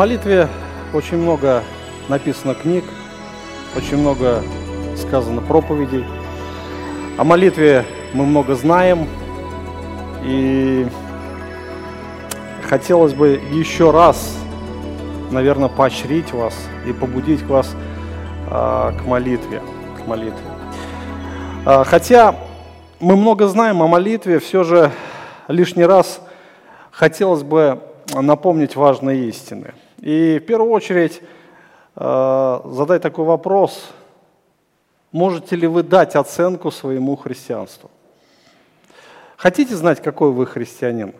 молитве очень много написано книг, очень много сказано проповедей. О молитве мы много знаем, и хотелось бы еще раз, наверное, поощрить вас и побудить вас а, к молитве. К молитве. А, хотя мы много знаем о молитве, все же лишний раз хотелось бы напомнить важные истины. И в первую очередь э, задать такой вопрос, можете ли вы дать оценку своему христианству? Хотите знать, какой вы христианин?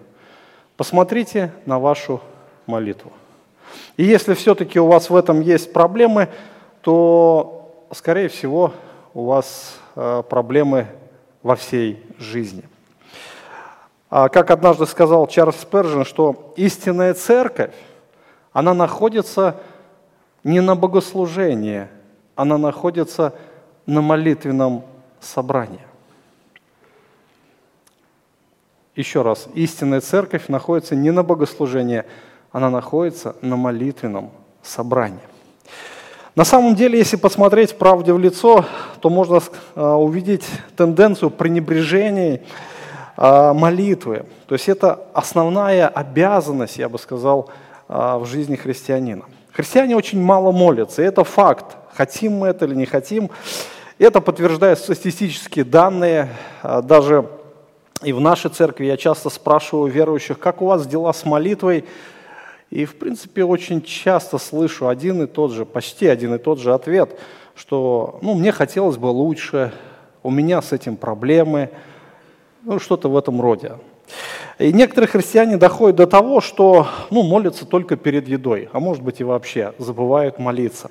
Посмотрите на вашу молитву. И если все-таки у вас в этом есть проблемы, то, скорее всего, у вас э, проблемы во всей жизни. А как однажды сказал Чарльз Спержин, что истинная церковь, она находится не на богослужении, она находится на молитвенном собрании. Еще раз, истинная церковь находится не на богослужении, она находится на молитвенном собрании. На самом деле, если посмотреть правде в лицо, то можно а, увидеть тенденцию пренебрежения а, молитвы. То есть это основная обязанность, я бы сказал, в жизни христианина. Христиане очень мало молятся, и это факт. Хотим мы это или не хотим. Это подтверждают статистические данные. А, даже и в нашей церкви я часто спрашиваю верующих, как у вас дела с молитвой. И, в принципе, очень часто слышу один и тот же, почти один и тот же ответ, что ну, мне хотелось бы лучше, у меня с этим проблемы – ну, что-то в этом роде. И некоторые христиане доходят до того, что ну, молятся только перед едой, а может быть и вообще забывают молиться.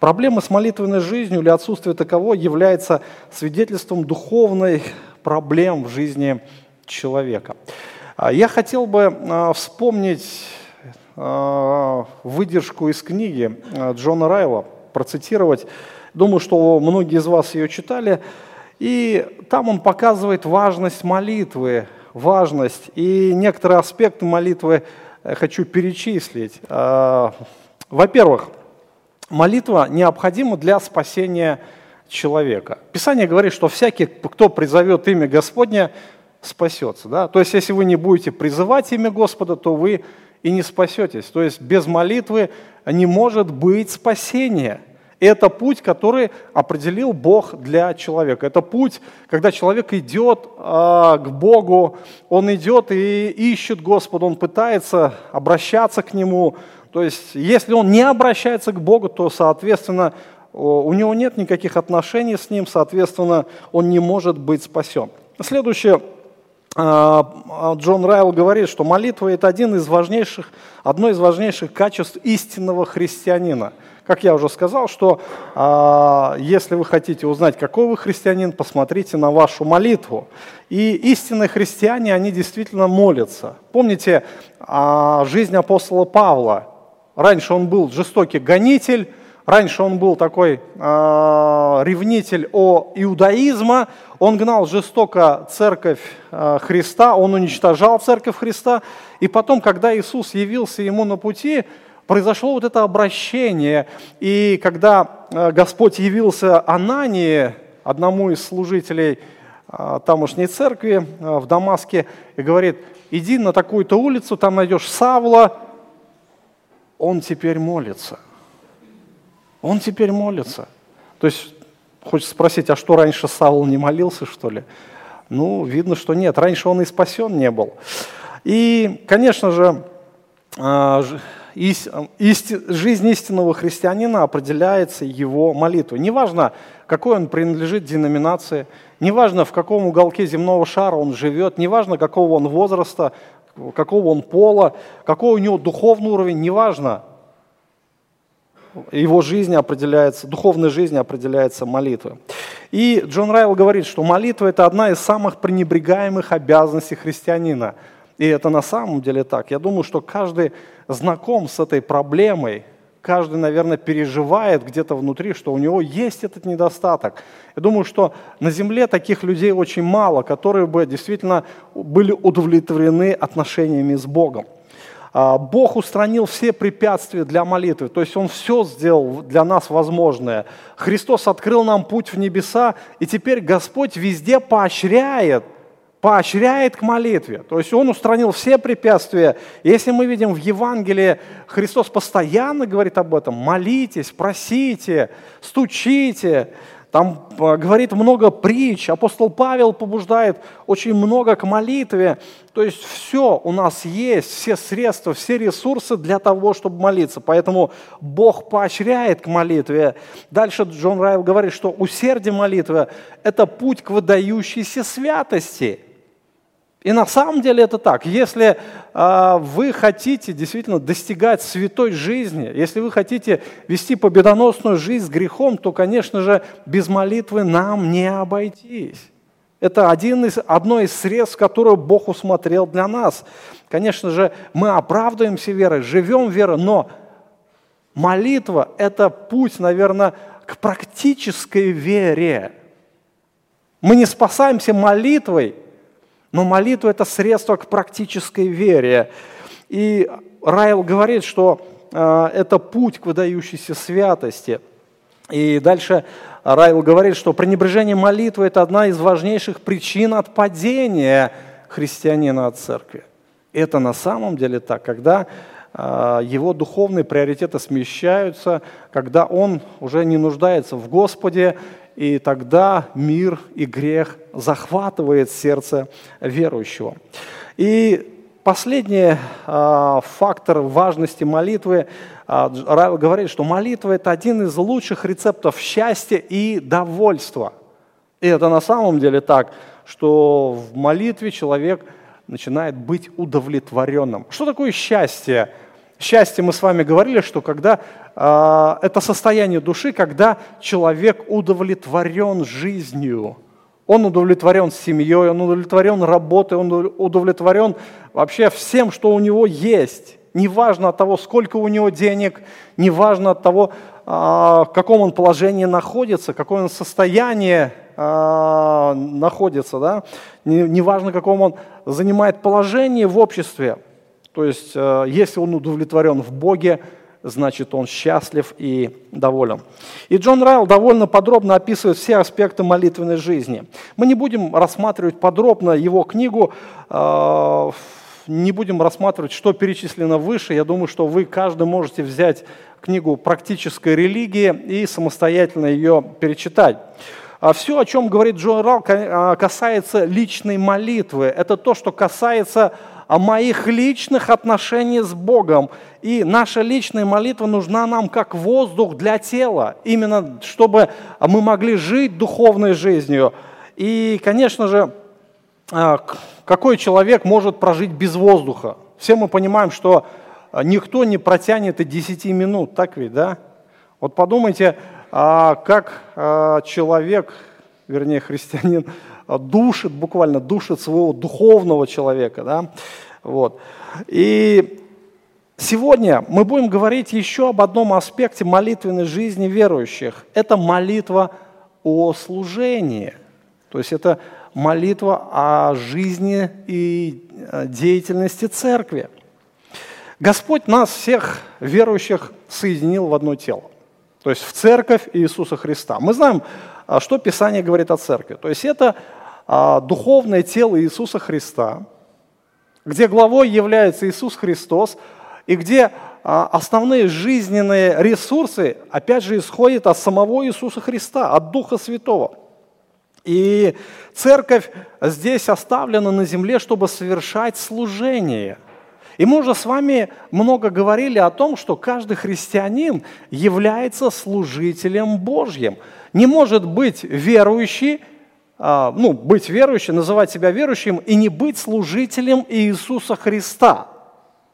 Проблема с молитвенной жизнью или отсутствие таковой является свидетельством духовной проблем в жизни человека. А я хотел бы а, вспомнить а, выдержку из книги Джона Райла, процитировать. Думаю, что многие из вас ее читали. И там он показывает важность молитвы, важность. И некоторые аспекты молитвы хочу перечислить. А, во-первых, молитва необходима для спасения человека. Писание говорит, что всякий, кто призовет имя Господня, спасется. Да? То есть, если вы не будете призывать имя Господа, то вы и не спасетесь. То есть, без молитвы не может быть спасения – это путь, который определил Бог для человека. Это путь, когда человек идет а, к Богу, он идет и ищет Господа, он пытается обращаться к Нему. То есть, если он не обращается к Богу, то, соответственно, у него нет никаких отношений с Ним, соответственно, он не может быть спасен. Следующее а, Джон Райл говорит, что молитва – это один из важнейших, одно из важнейших качеств истинного христианина – как я уже сказал, что э, если вы хотите узнать, какой вы христианин, посмотрите на вашу молитву. И истинные христиане, они действительно молятся. Помните э, жизнь апостола Павла? Раньше он был жестокий гонитель, Раньше он был такой э, ревнитель о иудаизма, он гнал жестоко церковь э, Христа, он уничтожал церковь Христа. И потом, когда Иисус явился ему на пути, произошло вот это обращение. И когда э, Господь явился Анании, одному из служителей э, тамошней церкви э, в Дамаске, и говорит, иди на такую-то улицу, там найдешь Савла, он теперь молится. Он теперь молится. То есть, хочется спросить, а что раньше Савл не молился, что ли? Ну, видно, что нет. Раньше он и спасен не был. И, конечно же, исти, жизнь истинного христианина определяется его молитвой. Неважно, какой он принадлежит деноминации, неважно, в каком уголке земного шара он живет, неважно, какого он возраста, какого он пола, какой у него духовный уровень, неважно, его жизнь определяется, духовная жизнь определяется молитвой. И Джон Райл говорит, что молитва – это одна из самых пренебрегаемых обязанностей христианина – и это на самом деле так. Я думаю, что каждый знаком с этой проблемой, каждый, наверное, переживает где-то внутри, что у него есть этот недостаток. Я думаю, что на Земле таких людей очень мало, которые бы действительно были удовлетворены отношениями с Богом. А, Бог устранил все препятствия для молитвы, то есть Он все сделал для нас возможное. Христос открыл нам путь в небеса, и теперь Господь везде поощряет, поощряет к молитве. То есть Он устранил все препятствия. Если мы видим в Евангелии, Христос постоянно говорит об этом. Молитесь, просите, стучите. Там э, говорит много притч, апостол Павел побуждает очень много к молитве. То есть все у нас есть, все средства, все ресурсы для того, чтобы молиться. Поэтому Бог поощряет к молитве. Дальше Джон Райл говорит, что усердие молитвы – это путь к выдающейся святости – и на самом деле это так. Если э, вы хотите действительно достигать святой жизни, если вы хотите вести победоносную жизнь с грехом, то, конечно же, без молитвы нам не обойтись. Это один из, одно из средств, которое Бог усмотрел для нас. Конечно же, мы оправдываемся верой, живем верой, но молитва – это путь, наверное, к практической вере. Мы не спасаемся молитвой – но молитва – это средство к практической вере. И Райл говорит, что э, это путь к выдающейся святости. И дальше Райл говорит, что пренебрежение молитвы – это одна из важнейших причин отпадения христианина от церкви. Это на самом деле так, когда э, его духовные приоритеты смещаются, когда он уже не нуждается в Господе, и тогда мир и грех захватывает сердце верующего. И последний э, фактор важности молитвы, э, говорит, что молитва – это один из лучших рецептов счастья и довольства. И это на самом деле так, что в молитве человек начинает быть удовлетворенным. Что такое счастье? Счастье, мы с вами говорили, что когда э, это состояние души, когда человек удовлетворен жизнью, он удовлетворен семьей, он удовлетворен работой, он удовлетворен вообще всем, что у него есть. Неважно от того, сколько у него денег, неважно от того, а, в каком он положении находится, какое он состояние а, находится, да? неважно, каком он занимает положение в обществе. То есть, э, если он удовлетворен в Боге, значит, он счастлив и доволен. И Джон Райл довольно подробно описывает все аспекты молитвенной жизни. Мы не будем рассматривать подробно его книгу, э, не будем рассматривать, что перечислено выше. Я думаю, что вы каждый можете взять книгу «Практическая религия» и самостоятельно ее перечитать. А Все, о чем говорит Джон Райл, э, касается личной молитвы. Это то, что касается моих личных отношениях с Богом. И наша личная молитва нужна нам как воздух для тела, именно чтобы мы могли жить духовной жизнью. И, конечно же, а, какой человек может прожить без воздуха? Все мы понимаем, что никто не протянет и 10 минут, так ведь, да? Вот подумайте, а, как а, человек, вернее, христианин, душит, буквально душит своего духовного человека. Да? Вот. И сегодня мы будем говорить еще об одном аспекте молитвенной жизни верующих. Это молитва о служении. То есть это молитва о жизни и э, деятельности церкви. Господь нас всех верующих соединил в одно тело. То есть в церковь Иисуса Христа. Мы знаем, а, что Писание говорит о церкви. То есть это а, духовное тело Иисуса Христа, где главой является Иисус Христос, и где а, основные жизненные ресурсы, опять же, исходят от самого Иисуса Христа, от Духа Святого. И церковь здесь оставлена на земле, чтобы совершать служение. И мы уже с вами много говорили о том, что каждый христианин является служителем Божьим. Не может быть верующий а, ну, быть верующим, называть себя верующим и не быть служителем Иисуса Христа.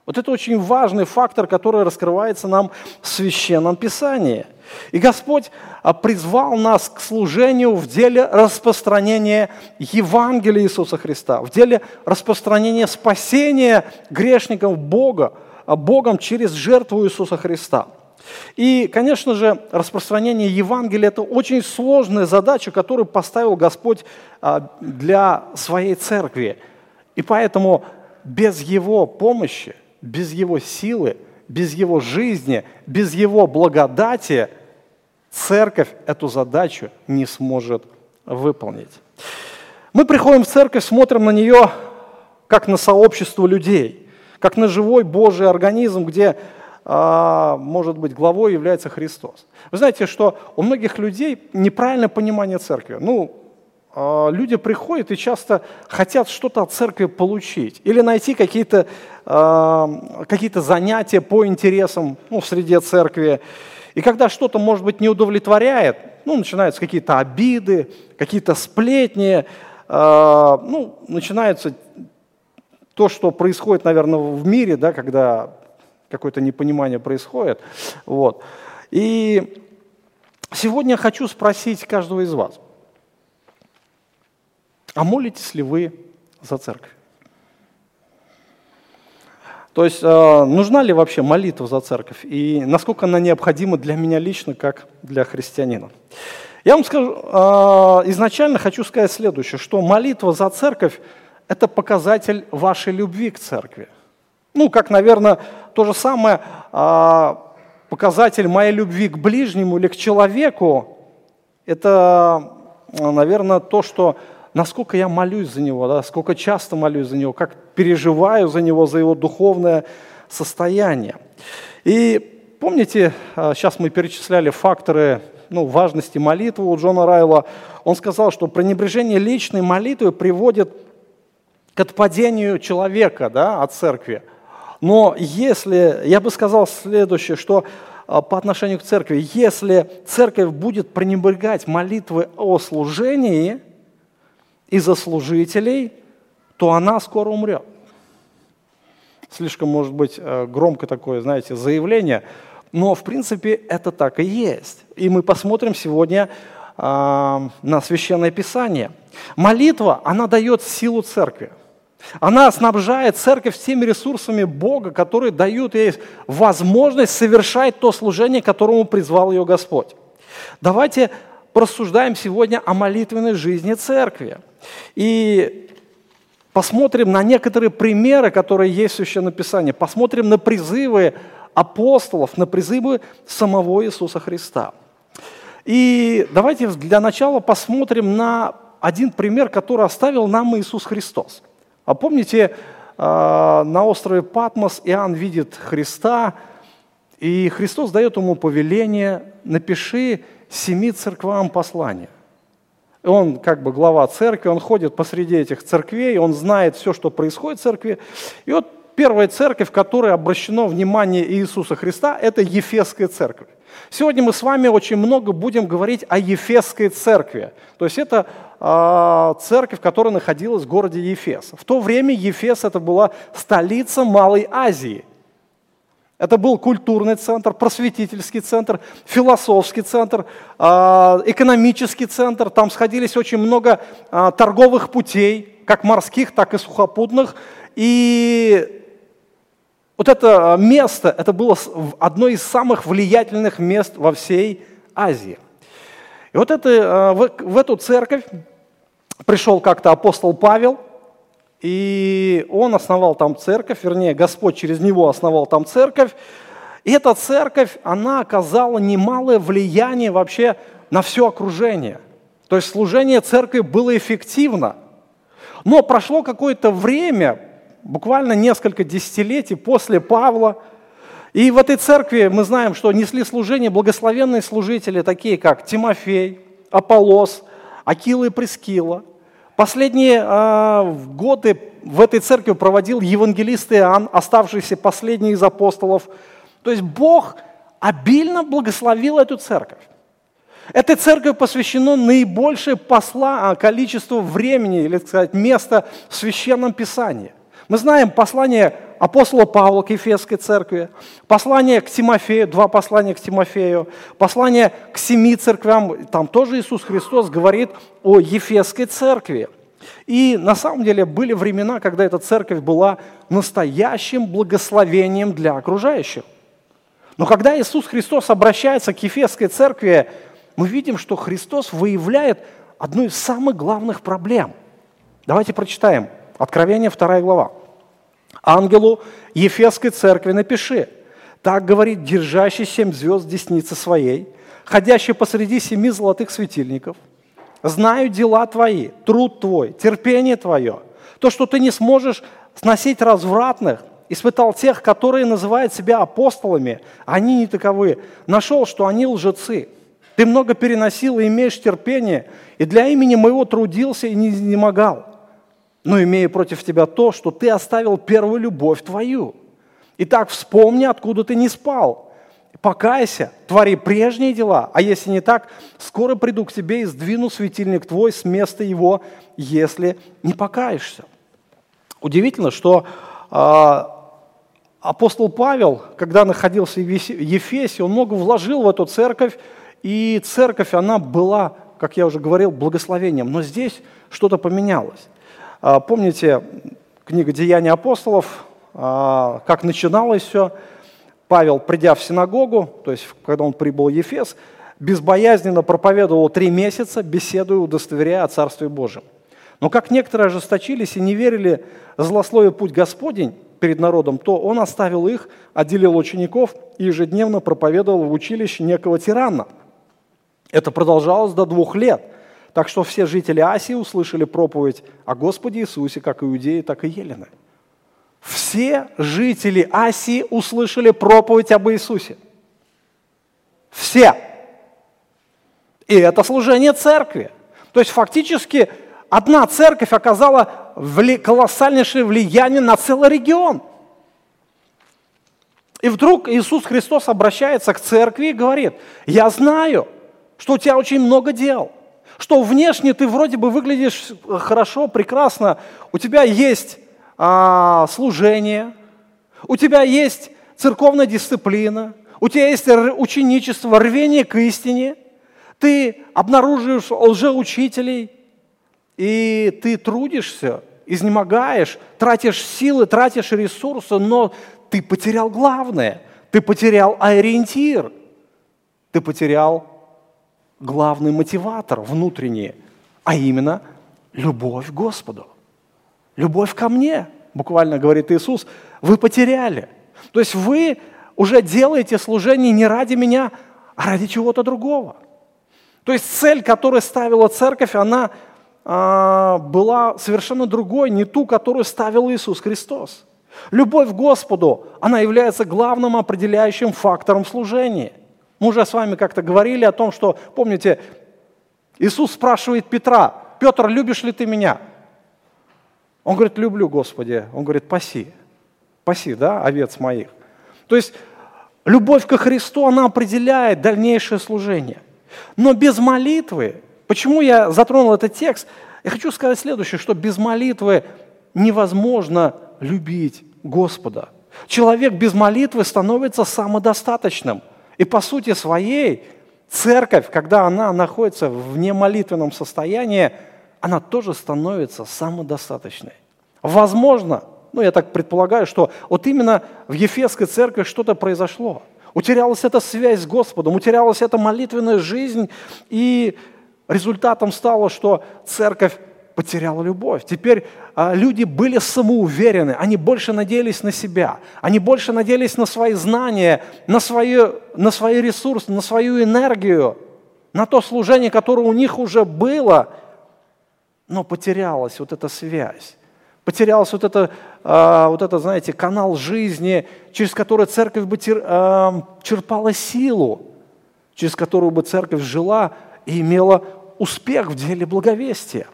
Вот это очень важный фактор, который раскрывается нам в Священном Писании. И Господь а, призвал нас к служению в деле распространения Евангелия Иисуса Христа, в деле распространения спасения грешников Бога, а, Богом через жертву Иисуса Христа – и, конечно же, распространение Евангелия – это очень сложная задача, которую поставил Господь а, для своей церкви. И поэтому без Его помощи, без Его силы, без Его жизни, без Его благодати церковь эту задачу не сможет выполнить. Мы приходим в церковь, смотрим на нее как на сообщество людей, как на живой Божий организм, где, а, может быть, главой является Христос. Вы знаете, что у многих людей неправильное понимание церкви. Ну, а, люди приходят и часто хотят что-то от церкви получить или найти какие-то а, какие занятия по интересам ну, в среде церкви. И когда что-то, может быть, не удовлетворяет, ну, начинаются какие-то обиды, какие-то сплетни, э, ну, начинается то, что происходит, наверное, в мире, да, когда какое-то непонимание происходит. Вот. И сегодня я хочу спросить каждого из вас, а молитесь ли вы за церковь? То есть э, нужна ли вообще молитва за церковь и насколько она необходима для меня лично, как для христианина? Я вам скажу, э, изначально хочу сказать следующее, что молитва за церковь – это показатель вашей любви к церкви. Ну, как, наверное, то же самое э, показатель моей любви к ближнему или к человеку – это, наверное, то, что насколько я молюсь за него, да, сколько часто молюсь за него, как переживаю за него, за его духовное состояние. И помните, сейчас а, мы перечисляли факторы ну, важности молитвы у Джона Райла. Он сказал, что пренебрежение личной молитвы приводит к отпадению человека да, от церкви. Но если, я бы сказал следующее, что а, по отношению к церкви, если церковь будет пренебрегать молитвы о служении из-за служителей, то она скоро умрет. Слишком, может быть, э, громко такое, знаете, заявление, но, в принципе, это так и есть. И мы посмотрим сегодня э, на Священное Писание. Молитва, она дает силу церкви. Она снабжает церковь теми ресурсами Бога, которые дают ей возможность совершать то служение, которому призвал ее Господь. Давайте порассуждаем сегодня о молитвенной жизни церкви. И посмотрим на некоторые примеры, которые есть в Священном Писании. Посмотрим на призывы апостолов, на призывы самого Иисуса Христа. И давайте для начала посмотрим на один пример, который оставил нам Иисус Христос. А помните, а, на острове Патмос Иоанн видит Христа, и Христос дает ему повеление, напиши семи церквам послание. Он как бы глава церкви, он ходит посреди этих церквей, он знает все, что происходит в церкви. И вот первая церковь, в которой обращено внимание Иисуса Христа, это Ефесская церковь. Сегодня мы с вами очень много будем говорить о Ефесской церкви. То есть это э, церковь, которая находилась в городе Ефес. В то время Ефес это была столица Малой Азии. Это был культурный центр, просветительский центр, философский центр, а, экономический центр. Там сходились очень много а, торговых путей, как морских, так и сухопутных. И вот это место, это было одно из самых влиятельных мест во всей Азии. И вот это, а, в эту церковь пришел как-то апостол Павел – и он основал там церковь, вернее, Господь через него основал там церковь. И эта церковь, она оказала немалое влияние вообще на все окружение. То есть служение церкви было эффективно. Но прошло какое-то время, буквально несколько десятилетий после Павла, и в этой церкви мы знаем, что несли служение благословенные служители, такие как Тимофей, Аполос, Акила и Прескила – Последние э, годы в этой церкви проводил евангелист Иоанн, оставшийся последний из апостолов. То есть Бог обильно благословил эту церковь. Этой церкви посвящено наибольшее посла, а, количество времени, или сказать, места в Священном Писании. Мы знаем послание апостола Павла к Ефесской церкви, послание к Тимофею, два послания к Тимофею, послание к семи церквям, там тоже Иисус Христос говорит о Ефесской церкви. И на самом деле были времена, когда эта церковь была настоящим благословением для окружающих. Но когда Иисус Христос обращается к Ефесской церкви, мы видим, что Христос выявляет одну из самых главных проблем. Давайте прочитаем. Откровение 2 глава. Ангелу Ефесской церкви напиши. Так говорит держащий семь звезд десницы своей, ходящий посреди семи золотых светильников. Знаю дела твои, труд твой, терпение твое, то, что ты не сможешь сносить развратных, испытал тех, которые называют себя апостолами, они не таковы. Нашел, что они лжецы. Ты много переносил и имеешь терпение, и для имени моего трудился и не изнемогал но имея против тебя то, что ты оставил первую любовь твою. Итак, вспомни, откуда ты не спал. Покайся, твори прежние дела, а если не так, скоро приду к тебе и сдвину светильник твой с места его, если не покаешься. Удивительно, что э, апостол Павел, когда находился в Ефесе, он много вложил в эту церковь, и церковь, она была, как я уже говорил, благословением. Но здесь что-то поменялось. А, помните книга «Деяния апостолов», а, как начиналось все. Павел, придя в синагогу, то есть когда он прибыл в Ефес, безбоязненно проповедовал три месяца, беседуя, удостоверяя о Царстве Божьем. Но как некоторые ожесточились и не верили злословие путь Господень перед народом, то он оставил их, отделил учеников и ежедневно проповедовал в училище некого тирана. Это продолжалось до двух лет – так что все жители Асии услышали проповедь о Господе Иисусе, как иудеи, так и елены. Все жители Асии услышали проповедь об Иисусе. Все. И это служение церкви. То есть фактически одна церковь оказала колоссальнейшее влияние на целый регион. И вдруг Иисус Христос обращается к церкви и говорит, я знаю, что у тебя очень много дел – что внешне ты вроде бы выглядишь хорошо, прекрасно, у тебя есть а, служение, у тебя есть церковная дисциплина, у тебя есть ученичество, рвение к истине, ты обнаруживаешь лжеучителей, и ты трудишься, изнемогаешь, тратишь силы, тратишь ресурсы, но ты потерял главное, ты потерял ориентир, ты потерял главный мотиватор внутренний, а именно любовь к Господу. Любовь ко мне, буквально говорит Иисус, вы потеряли. То есть вы уже делаете служение не ради меня, а ради чего-то другого. То есть цель, которую ставила церковь, она а, была совершенно другой, не ту, которую ставил Иисус Христос. Любовь к Господу, она является главным определяющим фактором служения. Мы уже с вами как-то говорили о том, что, помните, Иисус спрашивает Петра, Петр, любишь ли ты меня? Он говорит, люблю, Господи. Он говорит, паси. Паси, да, овец моих. То есть любовь ко Христу, она определяет дальнейшее служение. Но без молитвы, почему я затронул этот текст, я хочу сказать следующее, что без молитвы невозможно любить Господа. Человек без молитвы становится самодостаточным. И по сути своей церковь, когда она находится в немолитвенном состоянии, она тоже становится самодостаточной. Возможно, ну я так предполагаю, что вот именно в Ефесской церкви что-то произошло. Утерялась эта связь с Господом, утерялась эта молитвенная жизнь, и результатом стало, что церковь потеряла любовь. Теперь а, люди были самоуверены, они больше надеялись на себя, они больше надеялись на свои знания, на, свою, на свои ресурсы, на свою энергию, на то служение, которое у них уже было, но потерялась вот эта связь. Потерялся вот это, э, вот это, знаете, канал жизни, через который церковь бы тер, э, черпала силу, через которую бы церковь жила и имела успех в деле благовестия.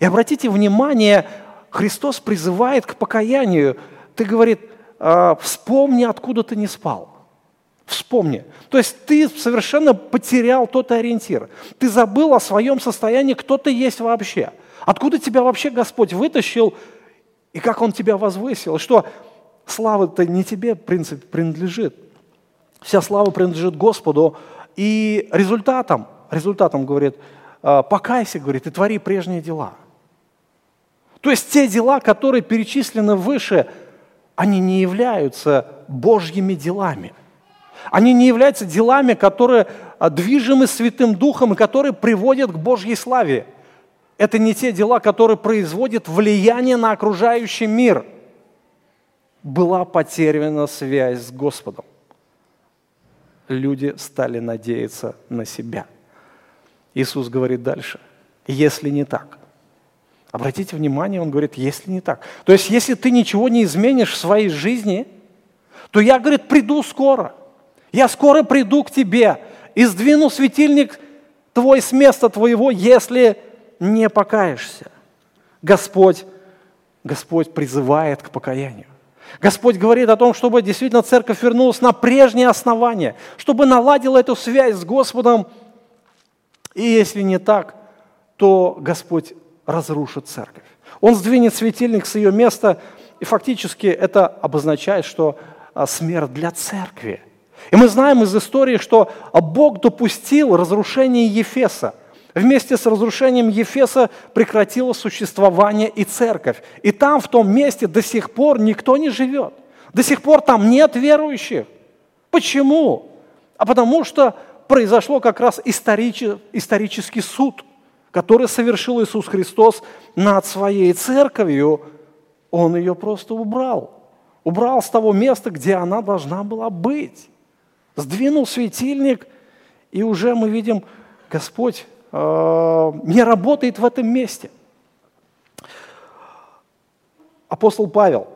И обратите внимание, Христос призывает к покаянию. Ты говорит, «А, вспомни, откуда ты не спал. Вспомни. То есть ты совершенно потерял тот ориентир. Ты забыл о своем состоянии, кто ты есть вообще. Откуда тебя вообще Господь вытащил и как Он тебя возвысил. Что слава-то не тебе, в принципе, принадлежит. Вся слава принадлежит Господу. И результатом, результатом, говорит, «А, покайся, говорит, и твори прежние дела – то есть те дела, которые перечислены выше, они не являются Божьими делами. Они не являются делами, которые а, движимы Святым Духом и которые приводят к Божьей славе. Это не те дела, которые производят влияние на окружающий мир. была потеряна связь с Господом. Люди стали надеяться на себя. Иисус говорит дальше, если не так. Обратите внимание, он говорит, если не так. То есть, если ты ничего не изменишь в своей жизни, то я, говорит, приду скоро. Я скоро приду к тебе и сдвину светильник твой с места твоего, если не покаешься. Господь, Господь призывает к покаянию. Господь говорит о том, чтобы действительно церковь вернулась на прежние основания, чтобы наладила эту связь с Господом. И если не так, то Господь разрушит церковь. Он сдвинет светильник с ее места, и фактически это обозначает, что а, смерть для церкви. И мы знаем из истории, что Бог допустил разрушение Ефеса. Вместе с разрушением Ефеса прекратило существование и церковь. И там, в том месте, до сих пор никто не живет. До сих пор там нет верующих. Почему? А потому что произошло как раз исторический суд, который совершил Иисус Христос над своей церковью. Он ее просто убрал. Убрал с того места, где она должна была быть. Сдвинул светильник, и уже мы видим, Господь Э, не работает в этом месте. Апостол Павел,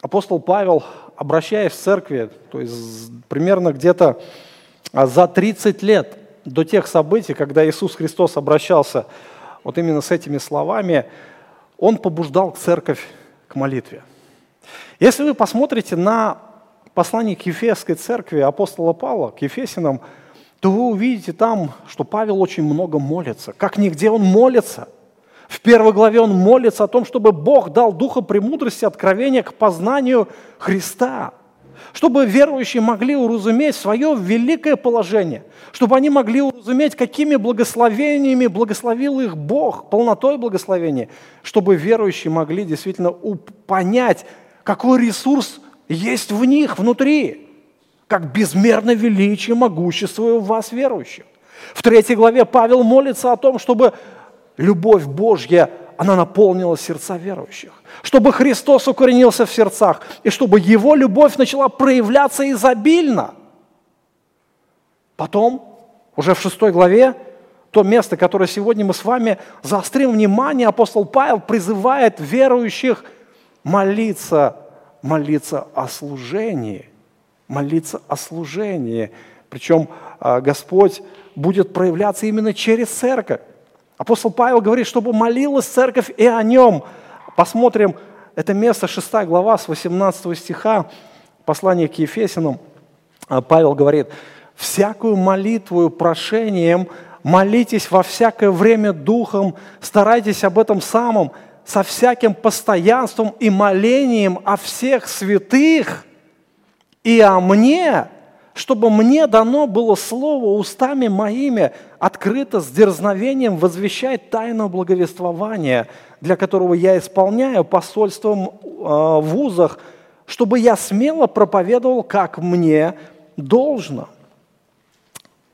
апостол Павел, обращаясь в церкви, то есть примерно где-то а, за 30 лет до тех событий, когда Иисус Христос обращался вот именно с этими словами, он побуждал церковь к молитве. Если вы посмотрите на послание к Ефесской церкви апостола Павла, к Ефесинам – то вы увидите там, что Павел очень много молится. Как нигде он молится. В первой главе он молится о том, чтобы Бог дал духа премудрости, откровения к познанию Христа. Чтобы верующие могли уразуметь свое великое положение. Чтобы они могли уразуметь, какими благословениями благословил их Бог, полнотой благословения. Чтобы верующие могли действительно понять, какой ресурс есть в них внутри как безмерно величие могущество в вас верующих. В третьей главе Павел молится о том, чтобы любовь Божья, она наполнила сердца верующих, чтобы Христос укоренился в сердцах, и чтобы Его любовь начала проявляться изобильно. Потом, уже в шестой главе, то место, которое сегодня мы с вами заострим внимание, апостол Павел призывает верующих молиться, молиться о служении молиться о служении. Причем а, Господь будет проявляться именно через церковь. Апостол Павел говорит, чтобы молилась церковь и о нем. Посмотрим это место, 6 глава, с 18 стиха, послание к Ефесинам. А, Павел говорит, «Всякую молитву прошением молитесь во всякое время духом, старайтесь об этом самом, со всяким постоянством и молением о всех святых» и о мне, чтобы мне дано было слово устами моими открыто с дерзновением возвещать тайну благовествования, для которого я исполняю посольством э, в вузах, чтобы я смело проповедовал, как мне должно.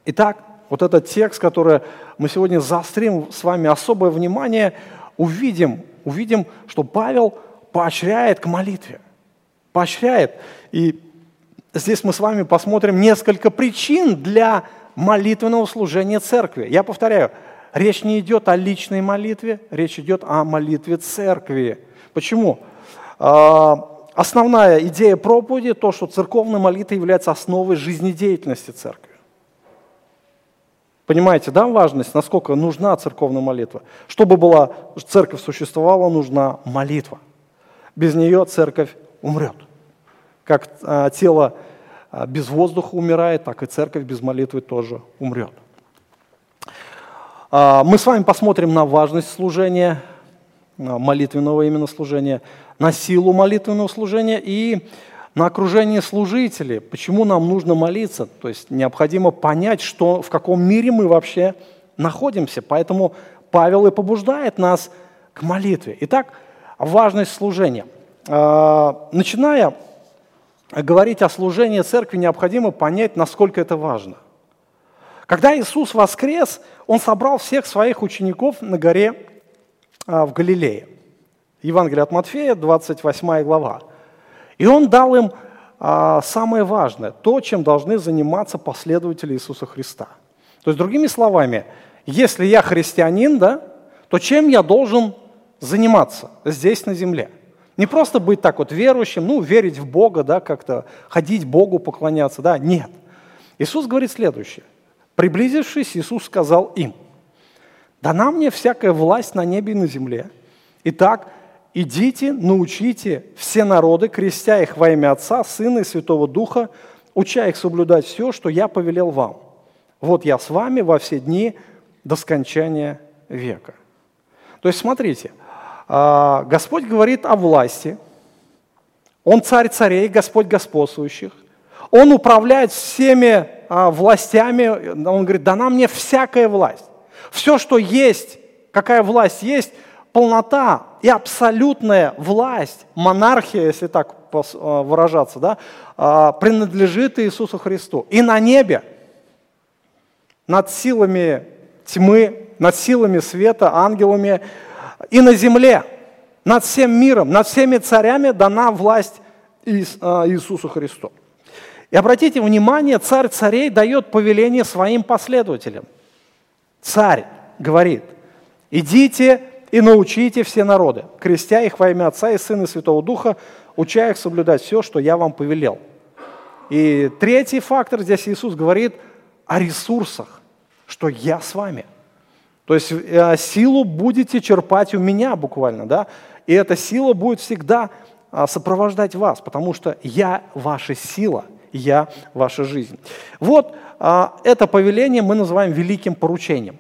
Итак, вот этот текст, который мы сегодня заострим с вами особое внимание, увидим, увидим, что Павел поощряет к молитве. Поощряет. И здесь мы с вами посмотрим несколько причин для молитвенного служения церкви. Я повторяю, речь не идет о личной молитве, речь идет о молитве церкви. Почему? А, основная идея проповеди – то, что церковная молитва является основой жизнедеятельности церкви. Понимаете, да, важность, насколько нужна церковная молитва? Чтобы была церковь существовала, нужна молитва. Без нее церковь умрет. Как а, тело а, без воздуха умирает, так и церковь без молитвы тоже умрет. А, мы с вами посмотрим на важность служения, молитвенного именно служения, на силу молитвенного служения и на окружение служителей. Почему нам нужно молиться? То есть необходимо понять, что, в каком мире мы вообще находимся. Поэтому Павел и побуждает нас к молитве. Итак, важность служения. Начиная говорить о служении церкви, необходимо понять, насколько это важно. Когда Иисус воскрес, Он собрал всех своих учеников на горе а, в Галилее. Евангелие от Матфея, 28 глава. И он дал им а, самое важное, то, чем должны заниматься последователи Иисуса Христа. То есть, другими словами, если я христианин, да, то чем я должен заниматься здесь на земле? Не просто быть так вот верующим, ну, верить в Бога, да, как-то ходить Богу, поклоняться, да, нет. Иисус говорит следующее. Приблизившись, Иисус сказал им, «Дана мне всякая власть на небе и на земле. Итак, идите, научите все народы, крестя их во имя Отца, Сына и Святого Духа, уча их соблюдать все, что я повелел вам. Вот я с вами во все дни до скончания века». То есть, смотрите – Господь говорит о власти. Он царь царей, Господь господствующих. Он управляет всеми а, властями. Он говорит, дана мне всякая власть. Все, что есть, какая власть есть, полнота и абсолютная власть, монархия, если так а, выражаться, да, принадлежит Иисусу Христу. И на небе, над силами тьмы, над силами света, ангелами, и на земле, над всем миром, над всеми царями дана власть а, Иисусу Христу. И обратите внимание, царь царей дает повеление своим последователям. Царь говорит, идите и научите все народы, крестя их во имя Отца и Сына и Святого Духа, уча их соблюдать все, что я вам повелел. И третий фактор, здесь Иисус говорит о ресурсах, что я с вами – то есть э, силу будете черпать у меня буквально, да? И эта сила будет всегда а, сопровождать вас, потому что я ваша сила, я ваша жизнь. Вот а, это повеление мы называем великим поручением.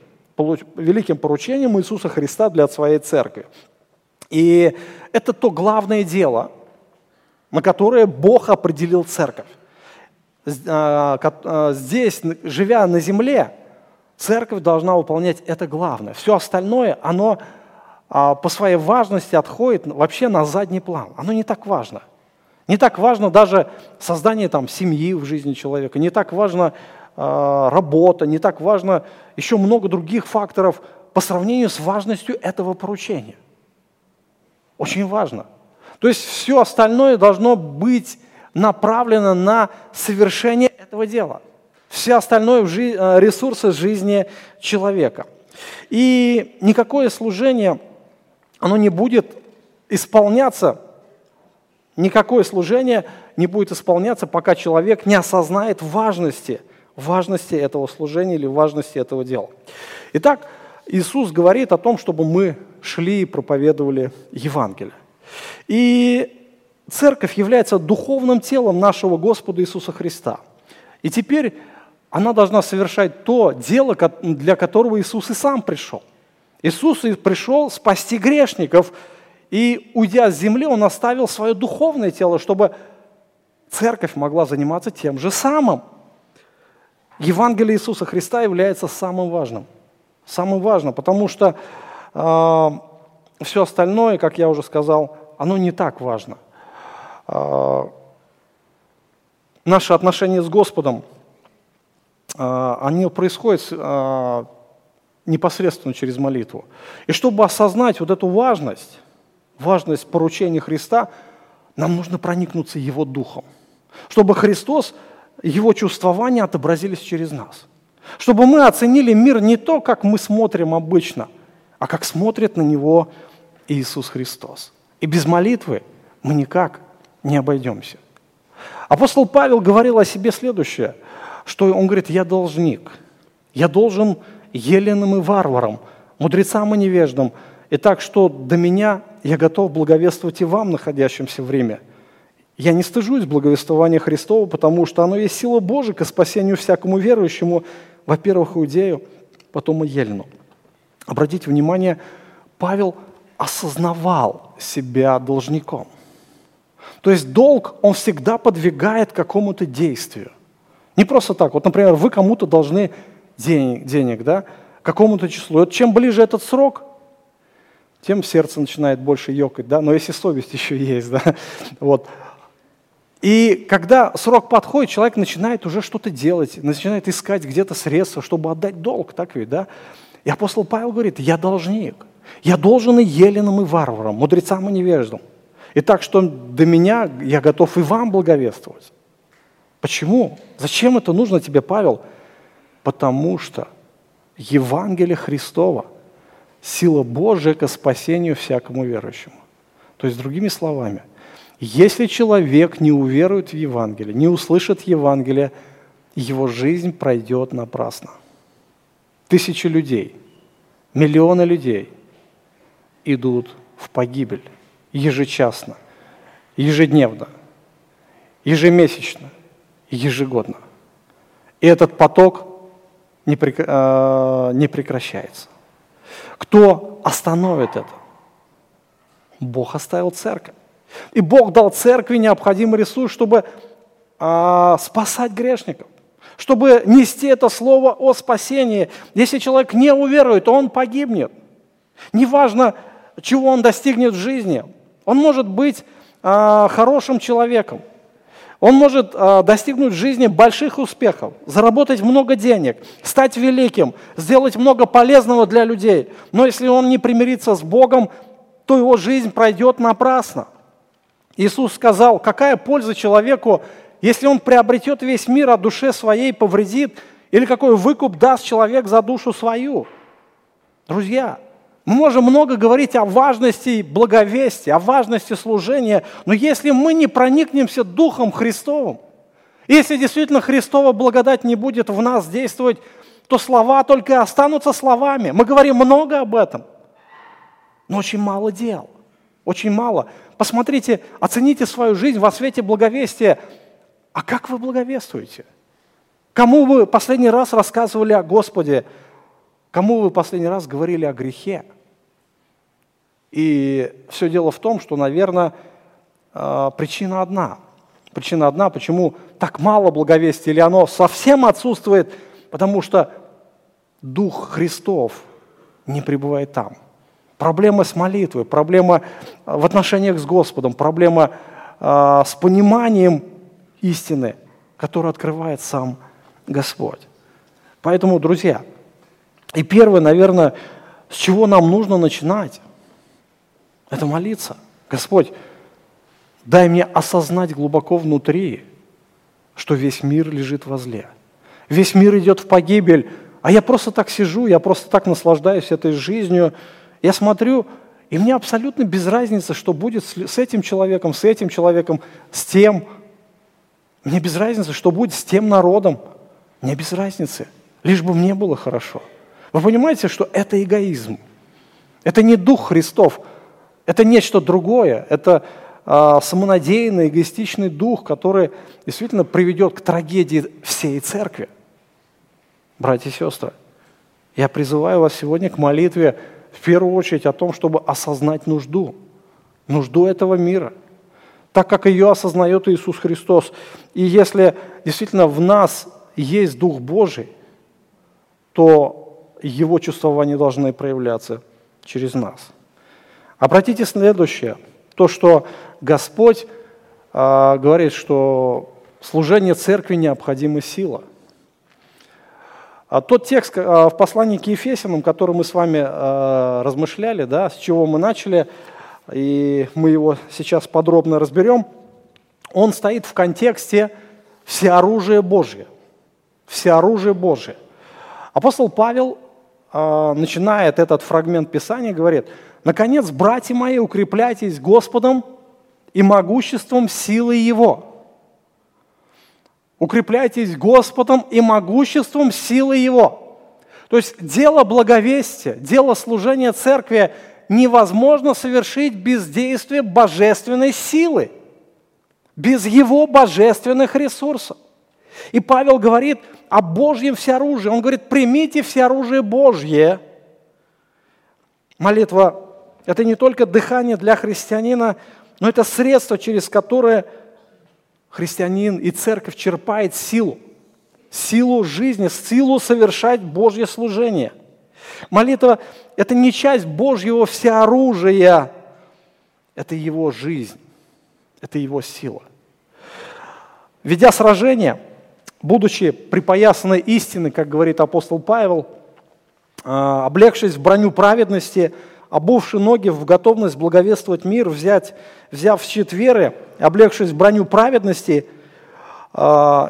Великим поручением Иисуса Христа для своей церкви. И это то главное дело, на которое Бог определил церковь. А, здесь, живя на земле, Церковь должна выполнять это главное. Все остальное, оно а, по своей важности отходит вообще на задний план. Оно не так важно. Не так важно даже создание там, семьи в жизни человека, не так важно э, работа, не так важно еще много других факторов по сравнению с важностью этого поручения. Очень важно. То есть все остальное должно быть направлено на совершение этого дела все остальное э, ресурсы жизни человека. И никакое служение, оно не будет исполняться, никакое служение не будет исполняться, пока человек не осознает важности, важности этого служения или важности этого дела. Итак, Иисус говорит о том, чтобы мы шли и проповедовали Евангелие. И церковь является духовным телом нашего Господа Иисуса Христа. И теперь она должна совершать то дело, для которого Иисус и сам пришел. Иисус пришел спасти грешников, и, уйдя с земли, Он оставил свое духовное тело, чтобы церковь могла заниматься тем же самым. Евангелие Иисуса Христа является самым важным. Самым важным, потому что э, все остальное, как я уже сказал, оно не так важно. Э, наши отношения с Господом – а, они происходят а, непосредственно через молитву. И чтобы осознать вот эту важность, важность поручения Христа, нам нужно проникнуться Его Духом. Чтобы Христос, Его чувствования отобразились через нас. Чтобы мы оценили мир не то, как мы смотрим обычно, а как смотрит на Него Иисус Христос. И без молитвы мы никак не обойдемся. Апостол Павел говорил о себе следующее – что он говорит, я должник, я должен еленным и варварам, мудрецам и невеждам, и так что до меня я готов благовествовать и вам, находящимся в Риме. Я не стыжусь благовествования Христова, потому что оно есть сила Божия к спасению всякому верующему, во-первых, иудею, потом и елену. Обратите внимание, Павел осознавал себя должником. То есть долг, он всегда подвигает к какому-то действию. Не просто так. Вот, например, вы кому-то должны денег, денег да, какому-то числу. И вот чем ближе этот срок, тем сердце начинает больше ёкать, да, но если совесть еще есть, да, вот. И когда срок подходит, человек начинает уже что-то делать, начинает искать где-то средства, чтобы отдать долг, так ведь, да. И апостол Павел говорит, я должник, я должен и еленам, и варварам, мудрецам и невеждам. И так что до меня я готов и вам благовествовать. Почему? Зачем это нужно тебе, Павел? Потому что Евангелие Христова – сила Божия к спасению всякому верующему. То есть, другими словами, если человек не уверует в Евангелие, не услышит Евангелие, его жизнь пройдет напрасно. Тысячи людей, миллионы людей идут в погибель ежечасно, ежедневно, ежемесячно, ежегодно. И этот поток не, э, не прекращается. Кто остановит это? Бог оставил церковь. И Бог дал церкви необходимый ресурс, чтобы а, спасать грешников, чтобы нести это слово о спасении. Если человек не уверует, то он погибнет. Неважно, чего он достигнет в жизни. Он может быть а, хорошим человеком. Он может а, достигнуть в жизни больших успехов, заработать много денег, стать великим, сделать много полезного для людей. Но если он не примирится с Богом, то его жизнь пройдет напрасно. Иисус сказал, какая польза человеку, если он приобретет весь мир, а душе своей повредит, или какой выкуп даст человек за душу свою. Друзья, мы можем много говорить о важности благовестия, о важности служения, но если мы не проникнемся Духом Христовым, если действительно Христова благодать не будет в нас действовать, то слова только останутся словами. Мы говорим много об этом, но очень мало дел, очень мало. Посмотрите, оцените свою жизнь во свете благовестия. А как вы благовествуете? Кому вы последний раз рассказывали о Господе? Кому вы последний раз говорили о грехе? И все дело в том, что, наверное, а, причина одна. Причина одна, почему так мало благовестия, или оно совсем отсутствует, потому что Дух Христов не пребывает там. Проблема с молитвой, проблема в отношениях с Господом, проблема э, с пониманием истины, которую открывает сам Господь. Поэтому, друзья, и первое, наверное, с чего нам нужно начинать, это молиться. Господь, дай мне осознать глубоко внутри, что весь мир лежит во зле. Весь мир идет в погибель, а я просто так сижу, я просто так наслаждаюсь этой жизнью. Я смотрю, и мне абсолютно без разницы, что будет с этим человеком, с этим человеком, с тем. Мне без разницы, что будет с тем народом. Мне без разницы, лишь бы мне было хорошо. Вы понимаете, что это эгоизм. Это не дух Христов, это нечто другое, это э, самонадеянный, эгоистичный дух, который действительно приведет к трагедии всей церкви. Братья и сестры, я призываю вас сегодня к молитве в первую очередь о том, чтобы осознать нужду, нужду этого мира, так как ее осознает Иисус Христос. И если действительно в нас есть Дух Божий, то его чувствования должны проявляться через нас – Обратите следующее, то, что Господь э, говорит, что служение церкви необходима сила. А тот текст э, в послании к Ефесянам, который мы с вами э, размышляли, да, с чего мы начали, и мы его сейчас подробно разберем, он стоит в контексте всеоружия Божье. Всеоружие Божье. Апостол Павел э, начинает этот фрагмент Писания, говорит – Наконец, братья мои, укрепляйтесь Господом и могуществом силы Его. Укрепляйтесь Господом и могуществом силы Его. То есть дело благовестия, дело служения церкви невозможно совершить без действия божественной силы, без Его божественных ресурсов. И Павел говорит о Божьем всеоружии. Он говорит, примите всеоружие Божье. Молитва это не только дыхание для христианина, но это средство, через которое христианин и церковь черпает силу, силу жизни, силу совершать Божье служение. Молитва – это не часть Божьего всеоружия, это его жизнь, это его сила. Ведя сражение, будучи припоясанной истиной, как говорит апостол Павел, а, облегшись в броню праведности – обувши ноги в готовность благовествовать мир, взять, взяв щит веры, облегшись в броню праведности, э,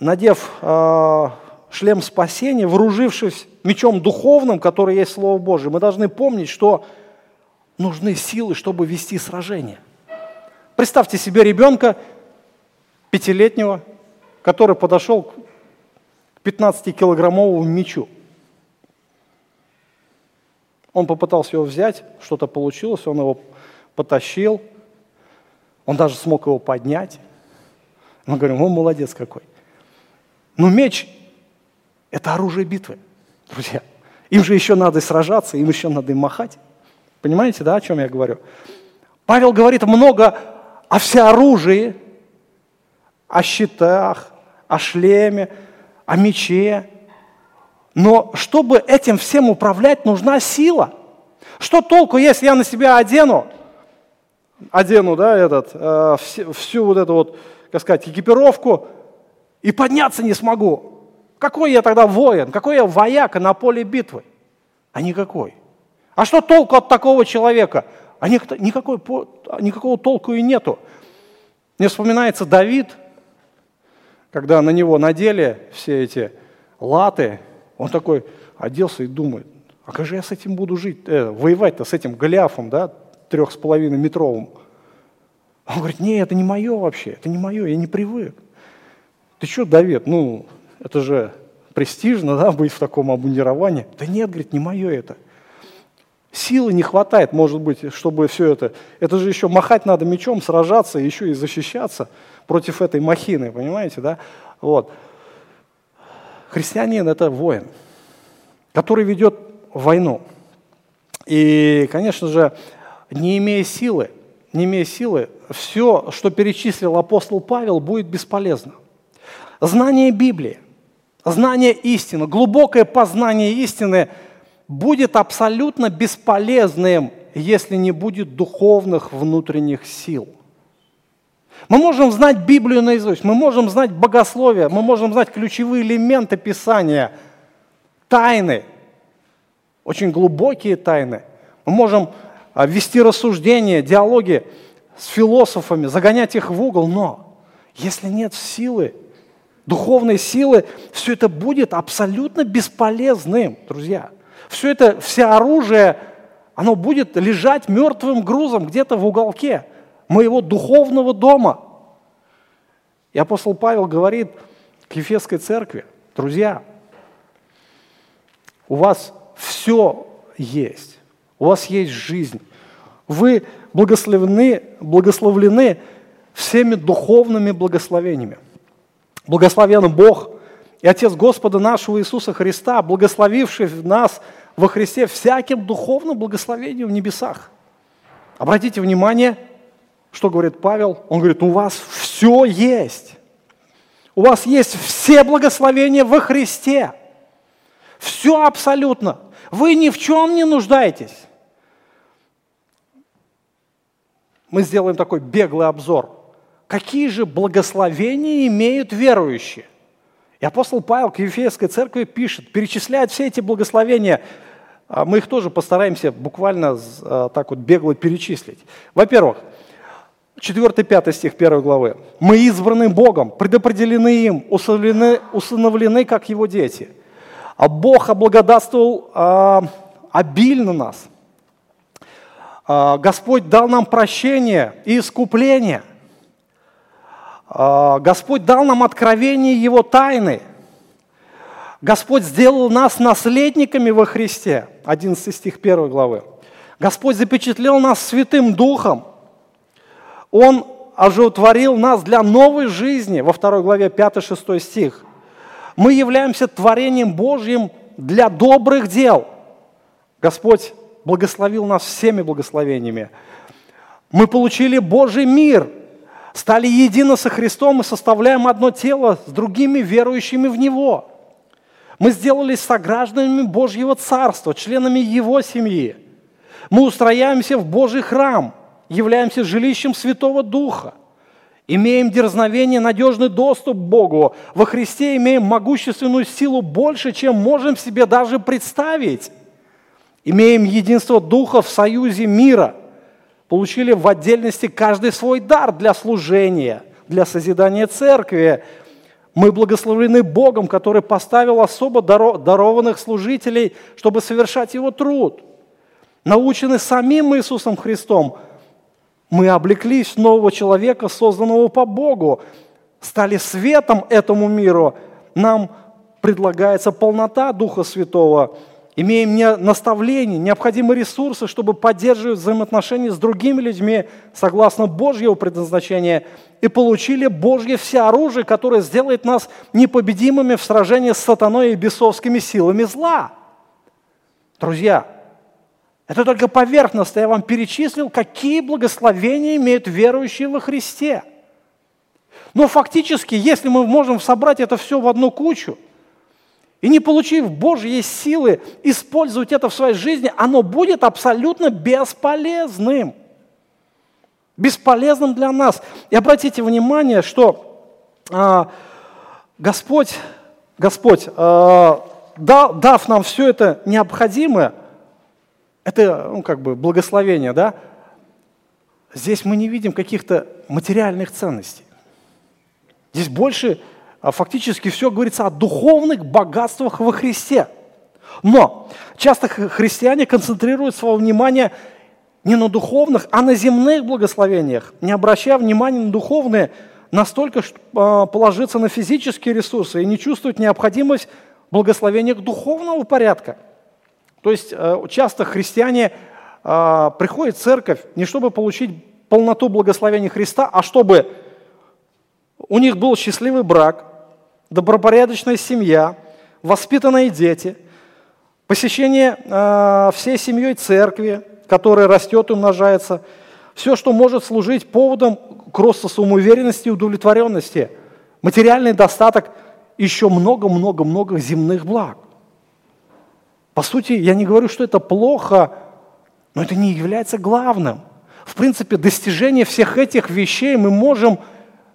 надев э, шлем спасения, вооружившись мечом духовным, который есть Слово Божие, мы должны помнить, что нужны силы, чтобы вести сражение. Представьте себе ребенка пятилетнего, который подошел к 15-килограммовому мечу. Он попытался его взять, что-то получилось, он его потащил, он даже смог его поднять. Мы говорим, он молодец какой. Но меч – это оружие битвы, друзья. Им же еще надо сражаться, им еще надо им махать. Понимаете, да, о чем я говорю? Павел говорит много о всеоружии, о щитах, о шлеме, о мече, но чтобы этим всем управлять, нужна сила. Что толку, если я на себя одену, одену, да, этот, э, всю, вот эту вот, как сказать, экипировку, и подняться не смогу? Какой я тогда воин? Какой я вояка на поле битвы? А никакой. А что толку от такого человека? А никакой, никакого толку и нету. Мне вспоминается Давид, когда на него надели все эти латы, он такой оделся и думает, а как же я с этим буду жить, э, воевать-то с этим Голиафом, да, трех с половиной метровым? Он говорит, нет, это не мое вообще, это не мое, я не привык. Ты что, Давид, ну, это же престижно, да, быть в таком обмундировании. Да нет, говорит, не мое это. Силы не хватает, может быть, чтобы все это... Это же еще махать надо мечом, сражаться, еще и защищаться против этой махины, понимаете, да? Вот. Христианин – это воин, который ведет войну. И, конечно же, не имея силы, не имея силы, все, что перечислил апостол Павел, будет бесполезно. Знание Библии, знание истины, глубокое познание истины будет абсолютно бесполезным, если не будет духовных внутренних сил – мы можем знать Библию наизусть, мы можем знать богословие, мы можем знать ключевые элементы Писания, тайны, очень глубокие тайны. Мы можем а, вести рассуждения, диалоги с философами, загонять их в угол, но если нет силы, духовной силы, все это будет абсолютно бесполезным, друзья. Все это, все оружие, оно будет лежать мертвым грузом где-то в уголке моего духовного дома. И апостол Павел говорит к Ефесской церкви, друзья, у вас все есть, у вас есть жизнь. Вы благословлены, благословлены всеми духовными благословениями. Благословен Бог и Отец Господа нашего Иисуса Христа, благословивший нас во Христе всяким духовным благословением в небесах. Обратите внимание – что говорит Павел? Он говорит, у вас все есть. У вас есть все благословения во Христе. Все абсолютно. Вы ни в чем не нуждаетесь. Мы сделаем такой беглый обзор. Какие же благословения имеют верующие? И апостол Павел к Ефесской церкви пишет, перечисляет все эти благословения. А мы их тоже постараемся буквально а, так вот бегло перечислить. Во-первых, 4-5 стих 1 главы. «Мы избраны Богом, предопределены им, усыновлены, усыновлены как Его дети. А Бог облагодатствовал а, обильно нас. А, Господь дал нам прощение и искупление. А, Господь дал нам откровение Его тайны. Господь сделал нас наследниками во Христе». 11 стих 1 главы. Господь запечатлел нас Святым Духом – он оживотворил нас для новой жизни, во второй главе 5-6 стих. Мы являемся творением Божьим для добрых дел. Господь благословил нас всеми благословениями. Мы получили Божий мир, стали едины со Христом и составляем одно тело с другими верующими в Него. Мы сделались согражданами Божьего Царства, членами Его семьи. Мы устрояемся в Божий храм – являемся жилищем Святого Духа. Имеем дерзновение, надежный доступ к Богу. Во Христе имеем могущественную силу больше, чем можем себе даже представить. имеем единство Духа в союзе мира, получили в отдельности каждый свой дар для служения, для созидания церкви. Мы благословлены Богом, который поставил особо дарованных служителей, чтобы совершать Его труд. Научены самим Иисусом Христом, мы облеклись нового человека, созданного по Богу, стали светом этому миру. Нам предлагается полнота Духа Святого – имеем не наставления, необходимые ресурсы, чтобы поддерживать взаимоотношения с другими людьми согласно Божьего предназначения, и получили Божье все оружие, которое сделает нас непобедимыми в сражении с сатаной и бесовскими силами зла. Друзья, это только поверхностно. Я вам перечислил, какие благословения имеют верующие во Христе. Но фактически, если мы можем собрать это все в одну кучу – и не получив Божьей силы использовать это в своей жизни, оно будет абсолютно бесполезным. Бесполезным для нас. И обратите внимание, что а, Господь, Господь дал, дав нам все это необходимое, это ну, как бы благословение, да, здесь мы не видим каких-то материальных ценностей. Здесь больше а фактически все говорится о духовных богатствах во Христе. Но часто христиане концентрируют свое внимание не на духовных, а на земных благословениях, не обращая внимания на духовные, настолько а, положиться на физические ресурсы и не чувствуют необходимость благословения духовного порядка. То есть э, часто христиане а, приходят в церковь не чтобы получить полноту благословения Христа, а чтобы у них был счастливый брак, добропорядочная семья, воспитанные дети, посещение э, всей семьей церкви, которая растет и умножается, все, что может служить поводом к росту самоуверенности и удовлетворенности, материальный достаток, еще много-много-много земных благ. По сути, я не говорю, что это плохо, но это не является главным. В принципе, достижение всех этих вещей мы можем